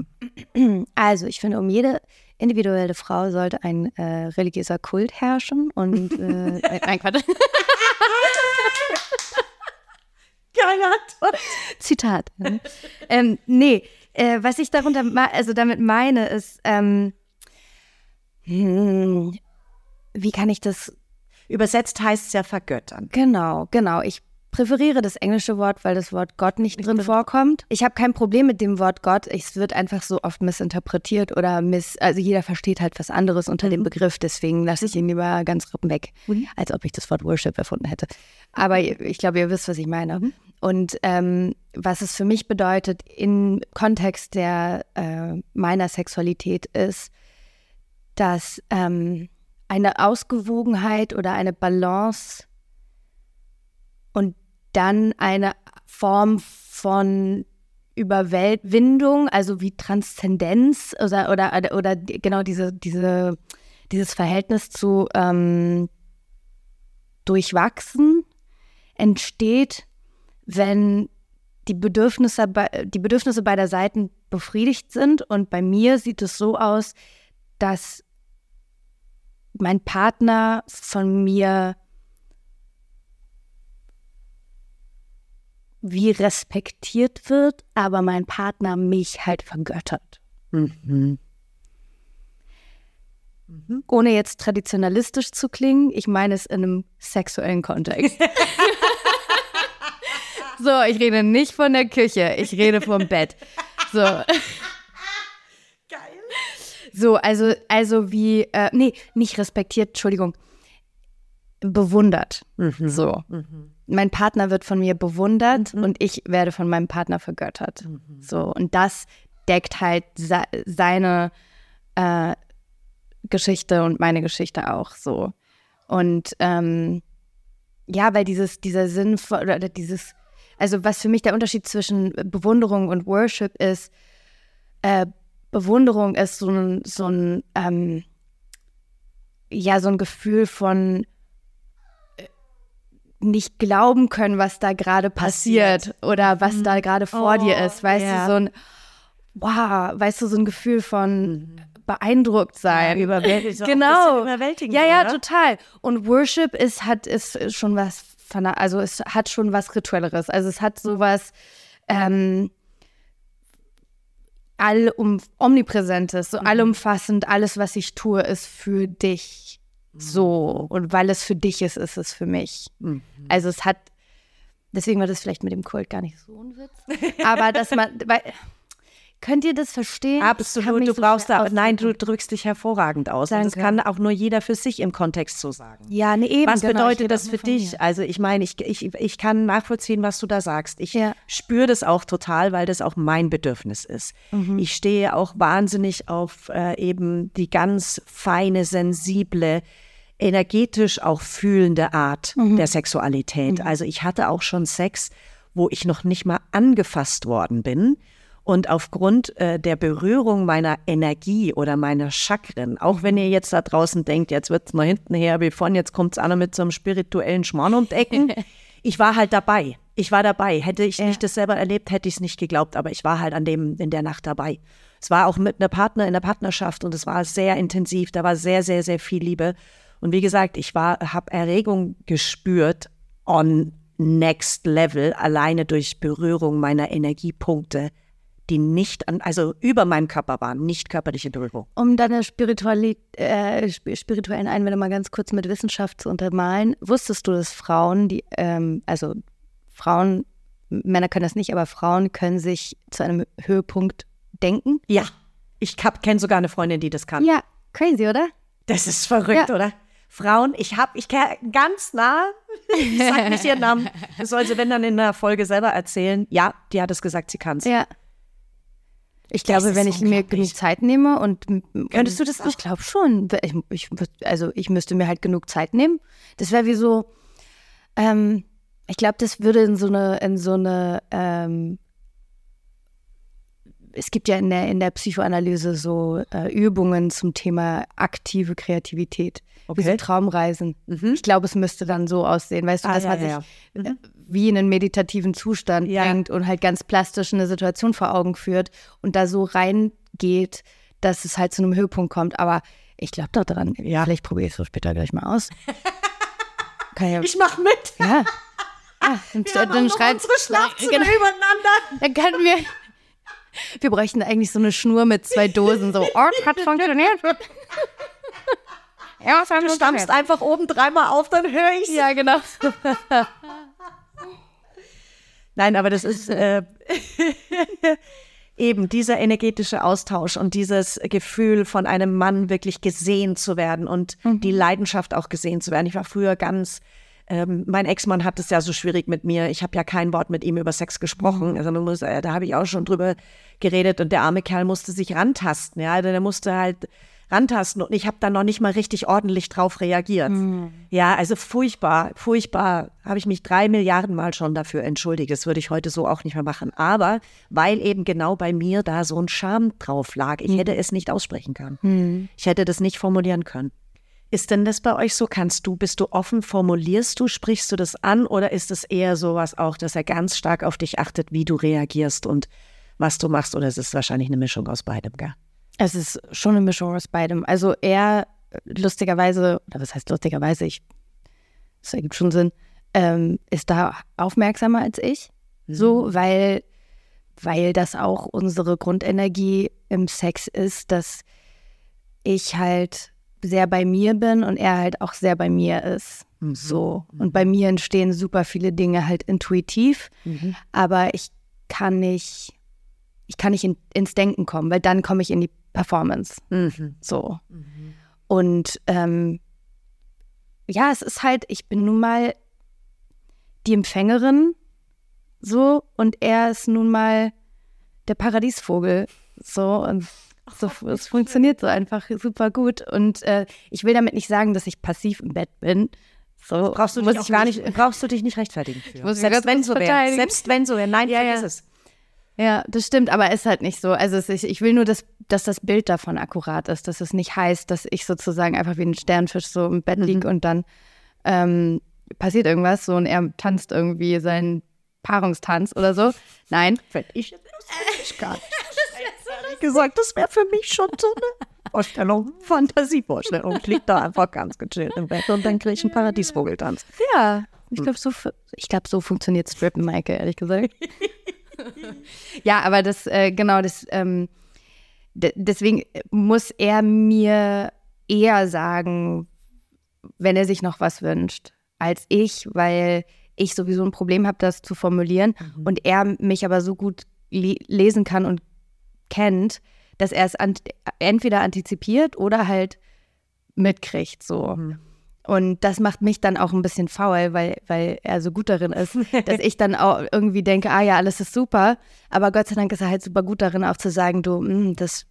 also ich finde, um jede individuelle Frau sollte ein äh, religiöser Kult herrschen und äh, nein, Quatsch. Geile Antwort. Zitat. ähm, nee, äh, was ich darunter, also damit meine, ist, ähm, hm, wie kann ich das Übersetzt heißt es ja vergöttern. Genau, genau. Ich präferiere das englische Wort, weil das Wort Gott nicht drin vorkommt. Ich habe kein Problem mit dem Wort Gott. Es wird einfach so oft missinterpretiert oder miss, also jeder versteht halt was anderes unter dem mhm. Begriff. Deswegen lasse ich ihn lieber ganz weg, mhm. als ob ich das Wort Worship erfunden hätte. Aber ich glaube, ihr wisst, was ich meine. Mhm. Und ähm, was es für mich bedeutet im Kontext der äh, meiner Sexualität ist, dass ähm, eine Ausgewogenheit oder eine Balance und dann eine Form von Überwindung, also wie Transzendenz oder, oder, oder genau diese, diese, dieses Verhältnis zu ähm, durchwachsen entsteht, wenn die Bedürfnisse, die Bedürfnisse beider Seiten befriedigt sind. Und bei mir sieht es so aus, dass mein Partner von mir wie respektiert wird, aber mein Partner mich halt vergöttert. Mhm. Mhm. Ohne jetzt traditionalistisch zu klingen, ich meine es in einem sexuellen Kontext. so, ich rede nicht von der Küche, ich rede vom Bett. So. So, also, also wie, äh, nee, nicht respektiert, Entschuldigung, bewundert. Mhm. So. Mhm mein Partner wird von mir bewundert mhm. und ich werde von meinem Partner vergöttert. Mhm. So, und das deckt halt se seine äh, Geschichte und meine Geschichte auch so. Und ähm, ja, weil dieses, dieser Sinn von, oder dieses, also was für mich der Unterschied zwischen Bewunderung und Worship ist, äh, Bewunderung ist so ein, so ein, ähm, ja, so ein Gefühl von nicht glauben können, was da gerade passiert, passiert, oder was mhm. da gerade vor oh, dir ist. Weißt ja. du, so ein, wow, weißt du, so ein Gefühl von mhm. beeindruckt sein. Ja, überwältigt. genau. Überwältigend, ja, ja, oder? total. Und Worship ist, hat, ist schon was also es hat schon was Rituelleres. Also es hat sowas ähm, allum omnipräsentes, so allumfassend, alles, was ich tue, ist für dich so. Und weil es für dich ist, ist es für mich. Also es hat, deswegen war das vielleicht mit dem Kult gar nicht so ein Witz. Aber dass man, weil, könnt ihr das verstehen? Absolut, du so brauchst da, nein, du drückst dich hervorragend aus. Und das Danke. kann auch nur jeder für sich im Kontext so sagen. Ja, nee, eben. Was genau, bedeutet das für dich? mir. Also ich meine, ich, ich, ich kann nachvollziehen, was du da sagst. Ich Ja. spüre das auch total, weil das auch mein Bedürfnis ist. Mhm. Ich stehe auch wahnsinnig auf äh, eben die ganz feine, sensible, energetisch auch fühlende Art Mhm. der Sexualität. Also ich hatte auch schon Sex, wo ich noch nicht mal angefasst worden bin. Und aufgrund äh, der Berührung meiner Energie oder meiner Chakren, auch wenn ihr jetzt da draußen denkt, jetzt wird's mal hinten her, wie von, jetzt kommt's einer mit so einem spirituellen Schmarrn um die Ecken. ich war halt dabei. Ich war dabei. Hätte ich nicht das selber erlebt, hätte ich es nicht geglaubt, aber ich war halt an dem, in der Nacht dabei. Es war auch mit einer Partner in der Partnerschaft und es war sehr intensiv. Da war sehr, sehr, sehr viel Liebe. Und wie gesagt, ich war, habe Erregung gespürt on next level, alleine durch Berührung meiner Energiepunkte, die nicht an, also über meinem Körper waren, nicht körperliche Berührung. Um deine Spirituali äh, sp- spirituellen Einwände mal ganz kurz mit Wissenschaft zu untermalen, wusstest du, dass Frauen, die, ähm, also Frauen, Männer können das nicht, aber Frauen können sich zu einem Höhepunkt denken? Ja, ich kenne sogar eine Freundin, die das kann. Ja, crazy, oder? Das ist verrückt, Ja. oder? Frauen, ich habe, ich kenn ganz nah, ich sag nicht ihren Namen, das soll sie, wenn dann in der Folge selber erzählen. Ja, die hat es gesagt, sie kann es. Ja. Ich glaube, wenn ich mir genug Zeit nehme und Könntest du das auch? Ich glaube schon. Ich, ich, also ich müsste mir halt genug Zeit nehmen. Das wäre wie so. Ähm, ich glaube, das würde in so eine in so eine. Ähm, es gibt ja in der in der Psychoanalyse so äh, Übungen zum Thema aktive Kreativität, wie so Okay. Traumreisen. Mhm. Ich glaube, es müsste dann so aussehen, weißt du, Ah, dass ja, man ja, sich äh, wie in einen meditativen Zustand Ja. bringt und halt ganz plastisch eine Situation vor Augen führt und da so reingeht, dass es halt zu einem Höhepunkt kommt. Aber ich glaube doch daran. Ja. Vielleicht probiere ich es so später gleich mal aus. Ja, Ich mach mit. ja. Ah, dann, Wir dann schreibt unsere Schlafzimmer Genau. übereinander. Dann können wir. Wir bräuchten eigentlich so eine Schnur mit zwei Dosen. So, oh, hat funktioniert. Ja, Du stammst einfach oben dreimal auf, dann höre ich Ja, genau. Nein, aber das ist äh, eben dieser energetische Austausch und dieses Gefühl von einem Mann wirklich gesehen zu werden und die Leidenschaft auch gesehen zu werden. Ich war früher ganz, ähm, mein Ex-Mann hat es ja so schwierig mit mir. Ich habe ja kein Wort mit ihm über Sex gesprochen. Also man muss, äh, da habe ich auch schon drüber geredet und der arme Kerl musste sich rantasten. Ja, der musste halt rantasten und ich habe da noch nicht mal richtig ordentlich drauf reagiert. Ja, also furchtbar, furchtbar. Habe ich mich drei Milliarden Mal schon dafür entschuldigt. Das würde ich heute so auch nicht mehr machen. Aber weil eben genau bei mir da so ein Scham drauf lag, ich hätte es nicht aussprechen können. Ich hätte das nicht formulieren können. Ist denn das bei euch so? Kannst du, bist du offen, formulierst du, sprichst du das an oder ist es eher sowas auch, dass er ganz stark auf dich achtet, wie du reagierst und was du machst? Oder ist es wahrscheinlich eine Mischung aus beidem, gell? Es ist schon eine Mischung aus beidem. Also er lustigerweise, oder was heißt lustigerweise, ich, das ergibt schon Sinn, ähm, ist da aufmerksamer als ich. So, weil, weil das auch unsere Grundenergie im Sex ist, dass ich halt sehr bei mir bin und er halt auch sehr bei mir ist. So. Und bei mir entstehen super viele Dinge halt intuitiv, aber ich kann nicht, ich kann nicht in, ins Denken kommen, weil dann komme ich in die Performance. So. Und ähm, ja, es ist halt, ich bin nun mal die Empfängerin so und er ist nun mal der Paradiesvogel. So und so, es funktioniert so einfach super gut. Und äh, ich will damit nicht sagen, dass ich passiv im Bett bin. So Brauchst du, dich gar nicht, brauchst du dich nicht rechtfertigen für. muss mich Selbst ganz wenn kurz so wäre. Selbst wenn so wäre. Nein, Ja, vergiss ja. es. Ja, das stimmt, aber ist halt nicht so. Also es, ich, ich will nur, dass, dass das Bild davon akkurat ist, dass es nicht heißt, dass ich sozusagen einfach wie ein Sternfisch so im Bett liege und dann ähm, passiert irgendwas so und er tanzt irgendwie seinen Paarungstanz oder so. Nein. Wenn ich jetzt gar nicht. Ehrlich gesagt, das wäre für mich schon so eine Vorstellung, Fantasievorstellung. Ich liege da einfach ganz gechillt im Bett und dann kriege ich einen Paradiesvogeltanz. Ja, Ich glaube, so, ich glaub, so funktioniert Strippen, Maike, ehrlich gesagt. ja, aber das, äh, genau, das, ähm, deswegen muss er mir eher sagen, wenn er sich noch was wünscht, als ich, weil ich sowieso ein Problem habe, das zu formulieren mhm. und er mich aber so gut lesen kann und kennt, dass er es an entweder antizipiert oder halt mitkriegt so. Mhm. Und das macht mich dann auch ein bisschen faul, weil, weil er so gut darin ist, dass ich dann auch irgendwie denke, ah ja, alles ist super. Aber Gott sei Dank ist er halt super gut darin, auch zu sagen, du, mh, hm, das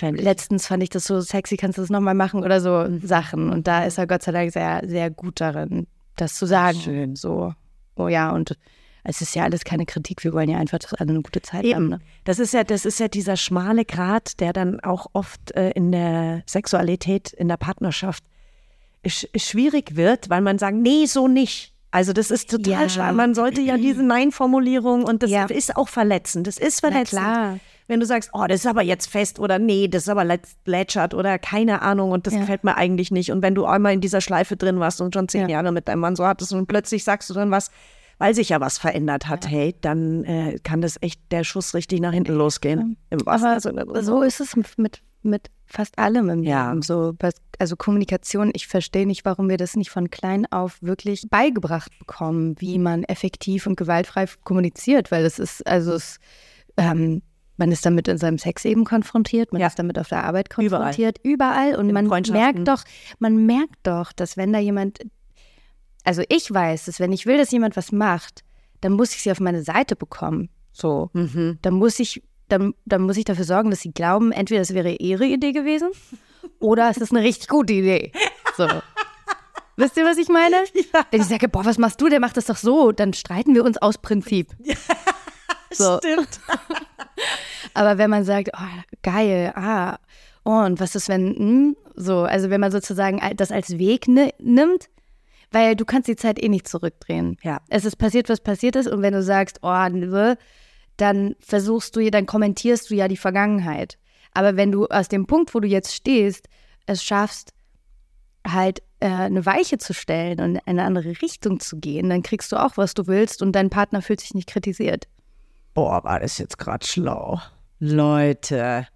letztens fand ich das so sexy, kannst du das nochmal machen oder so mhm. Sachen. Und da ist er Gott sei Dank sehr, sehr gut darin, das zu sagen. Schön. So. Oh ja, und es ist ja alles keine Kritik, wir wollen ja einfach, dass alle eine gute Zeit Eben. haben. Ne? Das ist ja, das ist ja dieser schmale Grat, der dann auch oft äh, in der Sexualität, in der Partnerschaft sch schwierig wird, weil man sagt, nee, so nicht. Also das ist total ja. schwer. Man sollte ja diese Nein-Formulierung und das ja. ist auch verletzend. Das ist verletzend. Wenn du sagst, oh, das ist aber jetzt fest oder nee, das ist aber lätschert oder keine Ahnung und das ja. gefällt mir eigentlich nicht. Und wenn du einmal in dieser Schleife drin warst und schon zehn Jahre mit deinem Mann so hattest und plötzlich sagst du dann was, weil sich ja was verändert hat, hey, dann äh, kann das echt der Schuss richtig nach hinten losgehen. Im Aber so ist es mit, mit fast allem im ja. Leben. So, also Kommunikation, ich verstehe nicht, warum wir das nicht von klein auf wirklich beigebracht bekommen, wie man effektiv und gewaltfrei kommuniziert, weil es ist, also es, ähm, man ist damit in seinem Sex eben konfrontiert, man ja. ist damit auf der Arbeit konfrontiert, überall. überall. Und man merkt doch, man merkt doch, dass wenn da jemand also ich weiß, dass wenn ich will, dass jemand was macht, dann muss ich sie auf meine Seite bekommen. So. Mhm. Dann muss ich, dann, dann muss ich dafür sorgen, dass sie glauben, entweder es wäre ihre Idee gewesen oder es ist eine richtig gute Idee. So. Wisst ihr, was ich meine? Ja. Wenn ich sage, boah, was machst du, der macht das doch so, dann streiten wir uns aus Prinzip. Ja, so. Stimmt. Aber wenn man sagt, oh, geil, ah, und was ist, wenn, hm, so, also wenn man sozusagen das als Weg nimmt, weil du kannst die Zeit eh nicht zurückdrehen. Ja. Es ist passiert, was passiert ist und wenn du sagst, oh, dann versuchst du, dann kommentierst du ja die Vergangenheit. Aber wenn du aus dem Punkt, wo du jetzt stehst, es schaffst, halt äh, eine Weiche zu stellen und in eine andere Richtung zu gehen, dann kriegst du auch, was du willst und dein Partner fühlt sich nicht kritisiert. Boah, war das jetzt gerade schlau. Leute.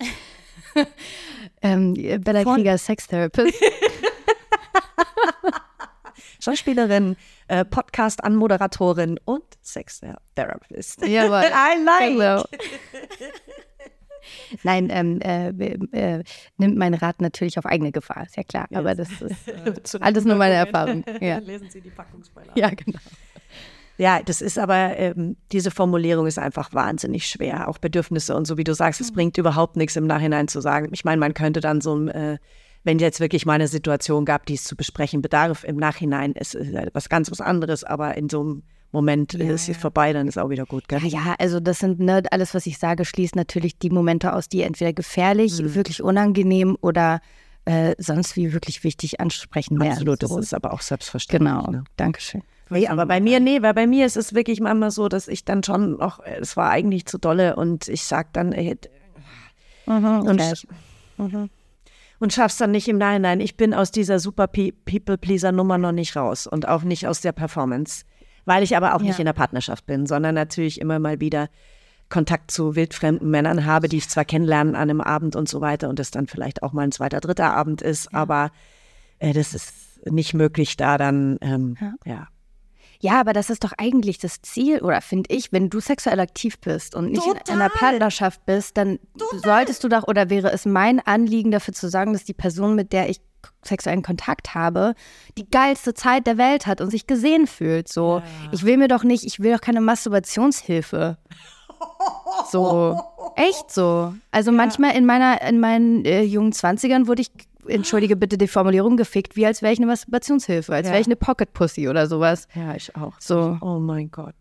ähm, Bella Krieger, Sextherapist. Schauspielerin, äh, Podcast-Anmoderatorin und Sex-Therapist. Jawohl. I like. Nein, ähm, äh, äh, nimmt mein Rat natürlich auf eigene Gefahr, ist ja klar. Yes. Aber das ist äh, alles nur meine Erfahrung. Ja. Lesen Sie die Packungsbeilage. Ja, genau. Ja, das ist aber, ähm, diese Formulierung ist einfach wahnsinnig schwer. Auch Bedürfnisse und so, wie du sagst, es mhm. bringt überhaupt nichts im Nachhinein zu sagen. Ich meine, man könnte dann so ein äh, wenn jetzt wirklich mal eine Situation gab, die es zu besprechen bedarf, im Nachhinein ist es was ganz was anderes, aber in so einem Moment ja, ist es vorbei, dann ist auch wieder gut. Gell? Ja, ja, also das sind ne, alles, was ich sage, schließt natürlich die Momente aus, die entweder gefährlich, mhm. wirklich unangenehm oder äh, sonst wie wirklich wichtig ansprechen werden. Absolut, das ist aber auch selbstverständlich. Genau, ne? Dankeschön. Nee, aber bei mir, nee, weil bei mir ist es wirklich manchmal so, dass ich dann schon noch, es war eigentlich zu dolle und ich sag dann, ey, mhm, okay. und, mhm und schaff's dann nicht im Nachhinein. Ich bin aus dieser super People-Pleaser-Nummer noch nicht raus und auch nicht aus der Performance, weil ich aber auch ja. nicht in der Partnerschaft bin, sondern natürlich immer mal wieder Kontakt zu wildfremden Männern habe, die ich zwar kennenlernen an einem Abend und so weiter und es dann vielleicht auch mal ein zweiter, dritter Abend ist, ja. aber äh, das ist nicht möglich, da dann, ähm, ja. ja. Ja, aber das ist doch eigentlich das Ziel, oder finde ich, wenn du sexuell aktiv bist und nicht Total. in einer Partnerschaft bist, dann Total. solltest du doch, oder wäre es mein Anliegen dafür zu sagen, dass die Person, mit der ich sexuellen Kontakt habe, die geilste Zeit der Welt hat und sich gesehen fühlt. So, ja. ich will mir doch nicht, ich will doch keine Masturbationshilfe. So, echt so. Also ja. manchmal in meiner, in meinen äh, jungen Zwanzigern wurde ich entschuldige bitte die Formulierung, gefickt, wie als wäre ich eine Masturbationshilfe, als ja. wäre ich eine Pocket Pussy oder sowas. Ja, ich auch. So. Oh mein Gott.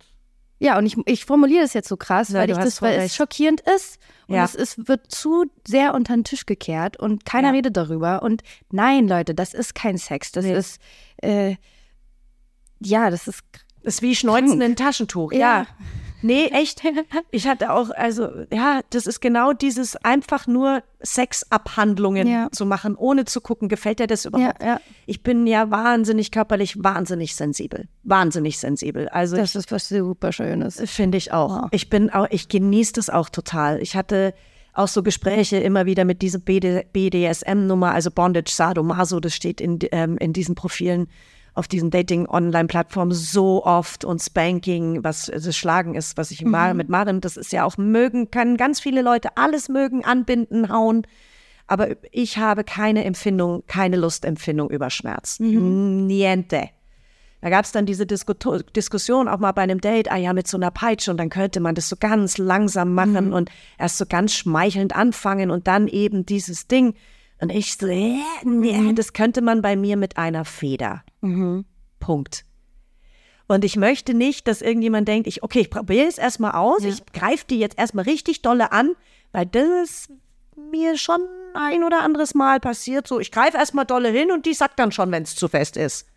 Ja, und ich, ich formuliere das jetzt so krass, ja, weil ich das, weil es schockierend ist und ja. es ist, wird zu sehr unter den Tisch gekehrt und keiner ja. redet darüber. Und nein, Leute, das ist kein Sex. Das nee. ist, äh, ja, das ist. Das ist wie Schneuzen in Taschentuch, ja. Nee, echt. Ich hatte auch, also ja, das ist genau dieses einfach nur Sexabhandlungen Ja. zu machen, ohne zu gucken, gefällt dir das überhaupt? Ja, ja. Ich bin ja wahnsinnig körperlich, wahnsinnig sensibel. Wahnsinnig sensibel. Also Das ist was super Schönes. Finde ich auch. Ja. Ich bin auch, ich genieße das auch total. Ich hatte auch so Gespräche immer wieder mit dieser BD, BDSM-Nummer, also Bondage, Sadomaso, das steht in, ähm, in diesen Profilen auf diesen Dating-Online-Plattformen so oft und Spanking, was das Schlagen ist, was ich mal mit Marim, das ist ja auch mögen, können ganz viele Leute alles mögen, anbinden, hauen. Aber ich habe keine Empfindung, keine Lustempfindung über Schmerz. Niente. Da gab es dann diese Disku Diskussion auch mal bei einem Date, ah ja, mit so einer Peitsche und dann könnte man das so ganz langsam machen und erst so ganz schmeichelnd anfangen und dann eben dieses Ding. Und ich so, äh, nee, das könnte man bei mir mit einer Feder. Punkt. Und ich möchte nicht, dass irgendjemand denkt, ich, okay, ich probiere es erstmal aus, ich greife die jetzt erstmal richtig dolle an, weil das ist mir schon ein oder anderes Mal passiert. So, ich greife erstmal dolle hin und die sagt dann schon, wenn es zu fest ist.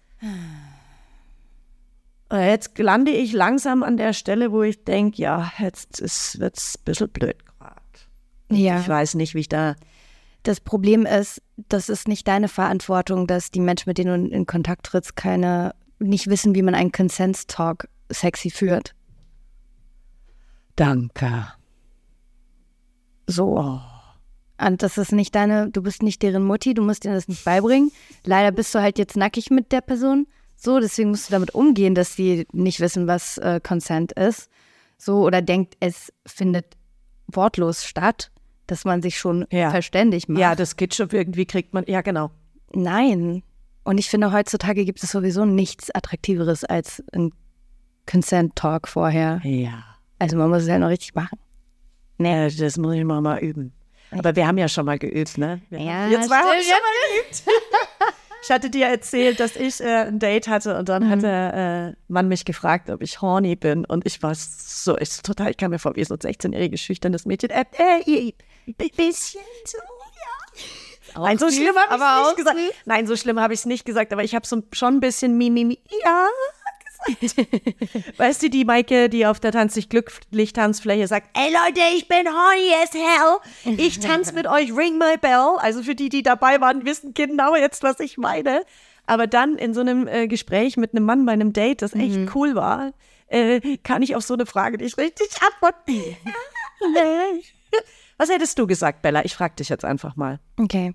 Und Jetzt lande ich langsam an der Stelle, wo ich denke, ja, jetzt wird es ein bisschen blöd gerade. Ja. Ich weiß nicht, wie ich da. Das Problem ist, das ist nicht deine Verantwortung, dass die Menschen, mit denen du in Kontakt trittst, keine, nicht wissen, wie man einen Consent-Talk sexy führt. Danke. So. Und das ist nicht deine, du bist nicht deren Mutti, du musst ihnen das nicht beibringen. Leider bist du halt jetzt nackig mit der Person. So, deswegen musst du damit umgehen, dass sie nicht wissen, was äh, Consent ist. So, oder denkt, es findet wortlos statt, dass man sich schon Ja. verständig macht. Ja, das geht schon irgendwie, kriegt man. Ja, genau. Nein. Und ich finde, heutzutage gibt es sowieso nichts Attraktiveres als ein Consent-Talk vorher. Ja. Also man muss es ja noch richtig machen. Nee, das muss ich mal, mal üben. Aber wir haben ja schon mal geübt, ne? Wir Ja, zwei haben stimmt. schon mal geübt. ich hatte dir erzählt, dass ich äh, ein Date hatte und dann hat der äh, Mann mich gefragt, ob ich horny bin. Und ich war so, ich total, ich kam mir vor wie so ein 16-jähriges schüchternes Mädchen. Äh, äh, ein bisschen so, ja. Nein, so süß, schlimm habe ich nicht gesagt. Nein, so schlimm habe ich es nicht gesagt, aber ich habe so schon ein bisschen Mimimi. Ja, gesagt. weißt du, die Maike, die auf der Tanz dich glücklich Tanzfläche sagt, ey Leute, ich bin horny as hell. Ich tanze mit euch, ring my bell. Also für die, die dabei waren, wissen genau jetzt, was ich meine. Aber dann in so einem äh, Gespräch mit einem Mann bei einem Date, das echt cool war, äh, kann ich auf so eine Frage nicht richtig antworten. Was hättest du gesagt, Bella? Ich frage dich jetzt einfach mal. Okay.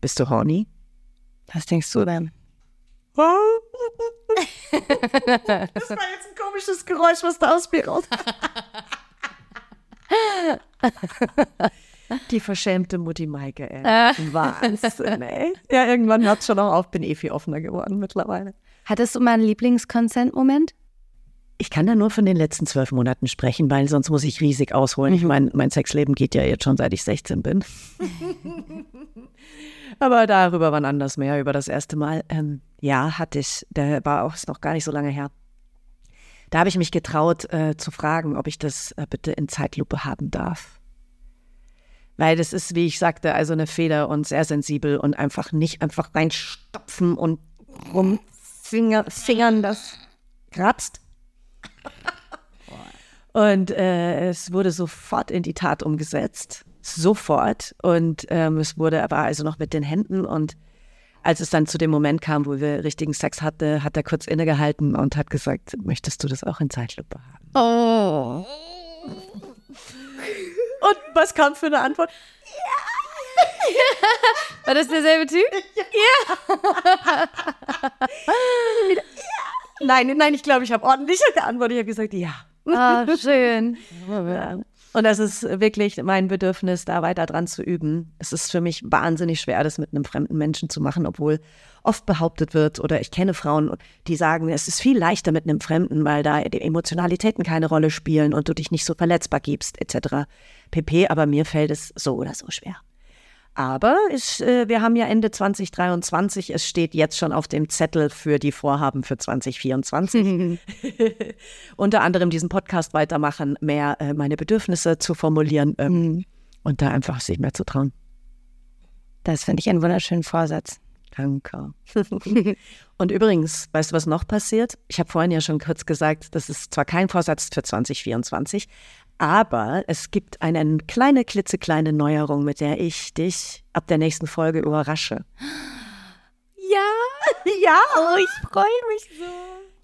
Bist du horny? Was denkst du denn? Das war jetzt ein komisches Geräusch, was da aus mir raus. Die verschämte Mutti Maike, ey. Wahnsinn, ey. Ja, irgendwann hört es schon auch auf, bin eh viel offener geworden mittlerweile. Hattest du mal einen Lieblings-Consent-Moment? Ich kann da nur von den letzten zwölf Monaten sprechen, weil sonst muss ich riesig ausholen. Ich meine, mein Sexleben geht ja jetzt schon seit ich 16 bin. Aber darüber wann anders mehr, über das erste Mal. Ähm, ja, hatte ich. Der war auch ist noch gar nicht so lange her. Da habe ich mich getraut äh, zu fragen, ob ich das äh, bitte in Zeitlupe haben darf. Weil das ist, wie ich sagte, also eine Feder und sehr sensibel und einfach nicht einfach reinstopfen und rumfingern, fingern, das kratzt. Und äh, es wurde sofort in die Tat umgesetzt. Sofort. Und ähm, es wurde aber also noch mit den Händen. Und als es dann zu dem Moment kam, wo wir richtigen Sex hatten, hat er kurz innegehalten und hat gesagt, möchtest du das auch in Zeitlupe haben? Oh. Und was kam für eine Antwort? War das derselbe Typ? Nein, nein, ich glaube, ich habe ordentlich geantwortet. Ich habe gesagt, ja. Ah, schön. Und das ist wirklich mein Bedürfnis, da weiter dran zu üben. Es ist für mich wahnsinnig schwer, das mit einem fremden Menschen zu machen, obwohl oft behauptet wird, oder ich kenne Frauen, die sagen, es ist viel leichter mit einem Fremden, weil da die Emotionalitäten keine Rolle spielen und du dich nicht so verletzbar gibst, etc. pp. Aber mir fällt es so oder so schwer. Aber ich, äh, wir haben ja Ende 2023. Es steht jetzt schon auf dem Zettel für die Vorhaben für 2024. Unter anderem diesen Podcast weitermachen, mehr äh, meine Bedürfnisse zu formulieren ähm, und da einfach sich mehr zu trauen. Das finde ich einen wunderschönen Vorsatz. Danke. Und übrigens, weißt du, was noch passiert? Ich habe vorhin ja schon kurz gesagt, das ist zwar kein Vorsatz für 2024, aber es gibt eine kleine, klitzekleine Neuerung, mit der ich dich ab der nächsten Folge überrasche. Ja, ja, oh, ich freue mich so.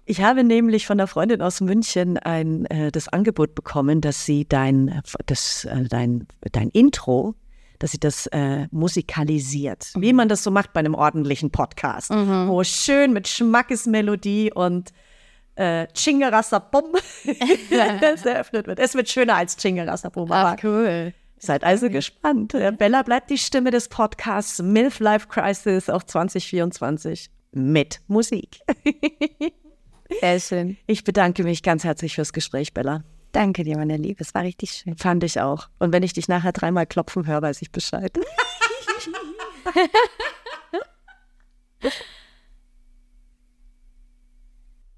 Ich habe nämlich von einer Freundin aus München ein, äh, das Angebot bekommen, dass sie dein, das, äh, dein, dein Intro, dass sie das äh, musikalisiert, mhm. wie man das so macht bei einem ordentlichen Podcast, mhm. wo schön mit Schmackesmelodie und äh, Chingerasabum das eröffnet wird. Es wird schöner als Chingerasabum. Ach, cool. Seid also gespannt. Bella bleibt die Stimme des Podcasts MILF Life Crisis auch 2024 mit Musik. Sehr schön. Ich bedanke mich ganz herzlich fürs Gespräch, Bella. Danke dir, meine Liebe. Es war richtig schön. Fand ich auch. Und wenn ich dich nachher dreimal klopfen höre, weiß ich Bescheid.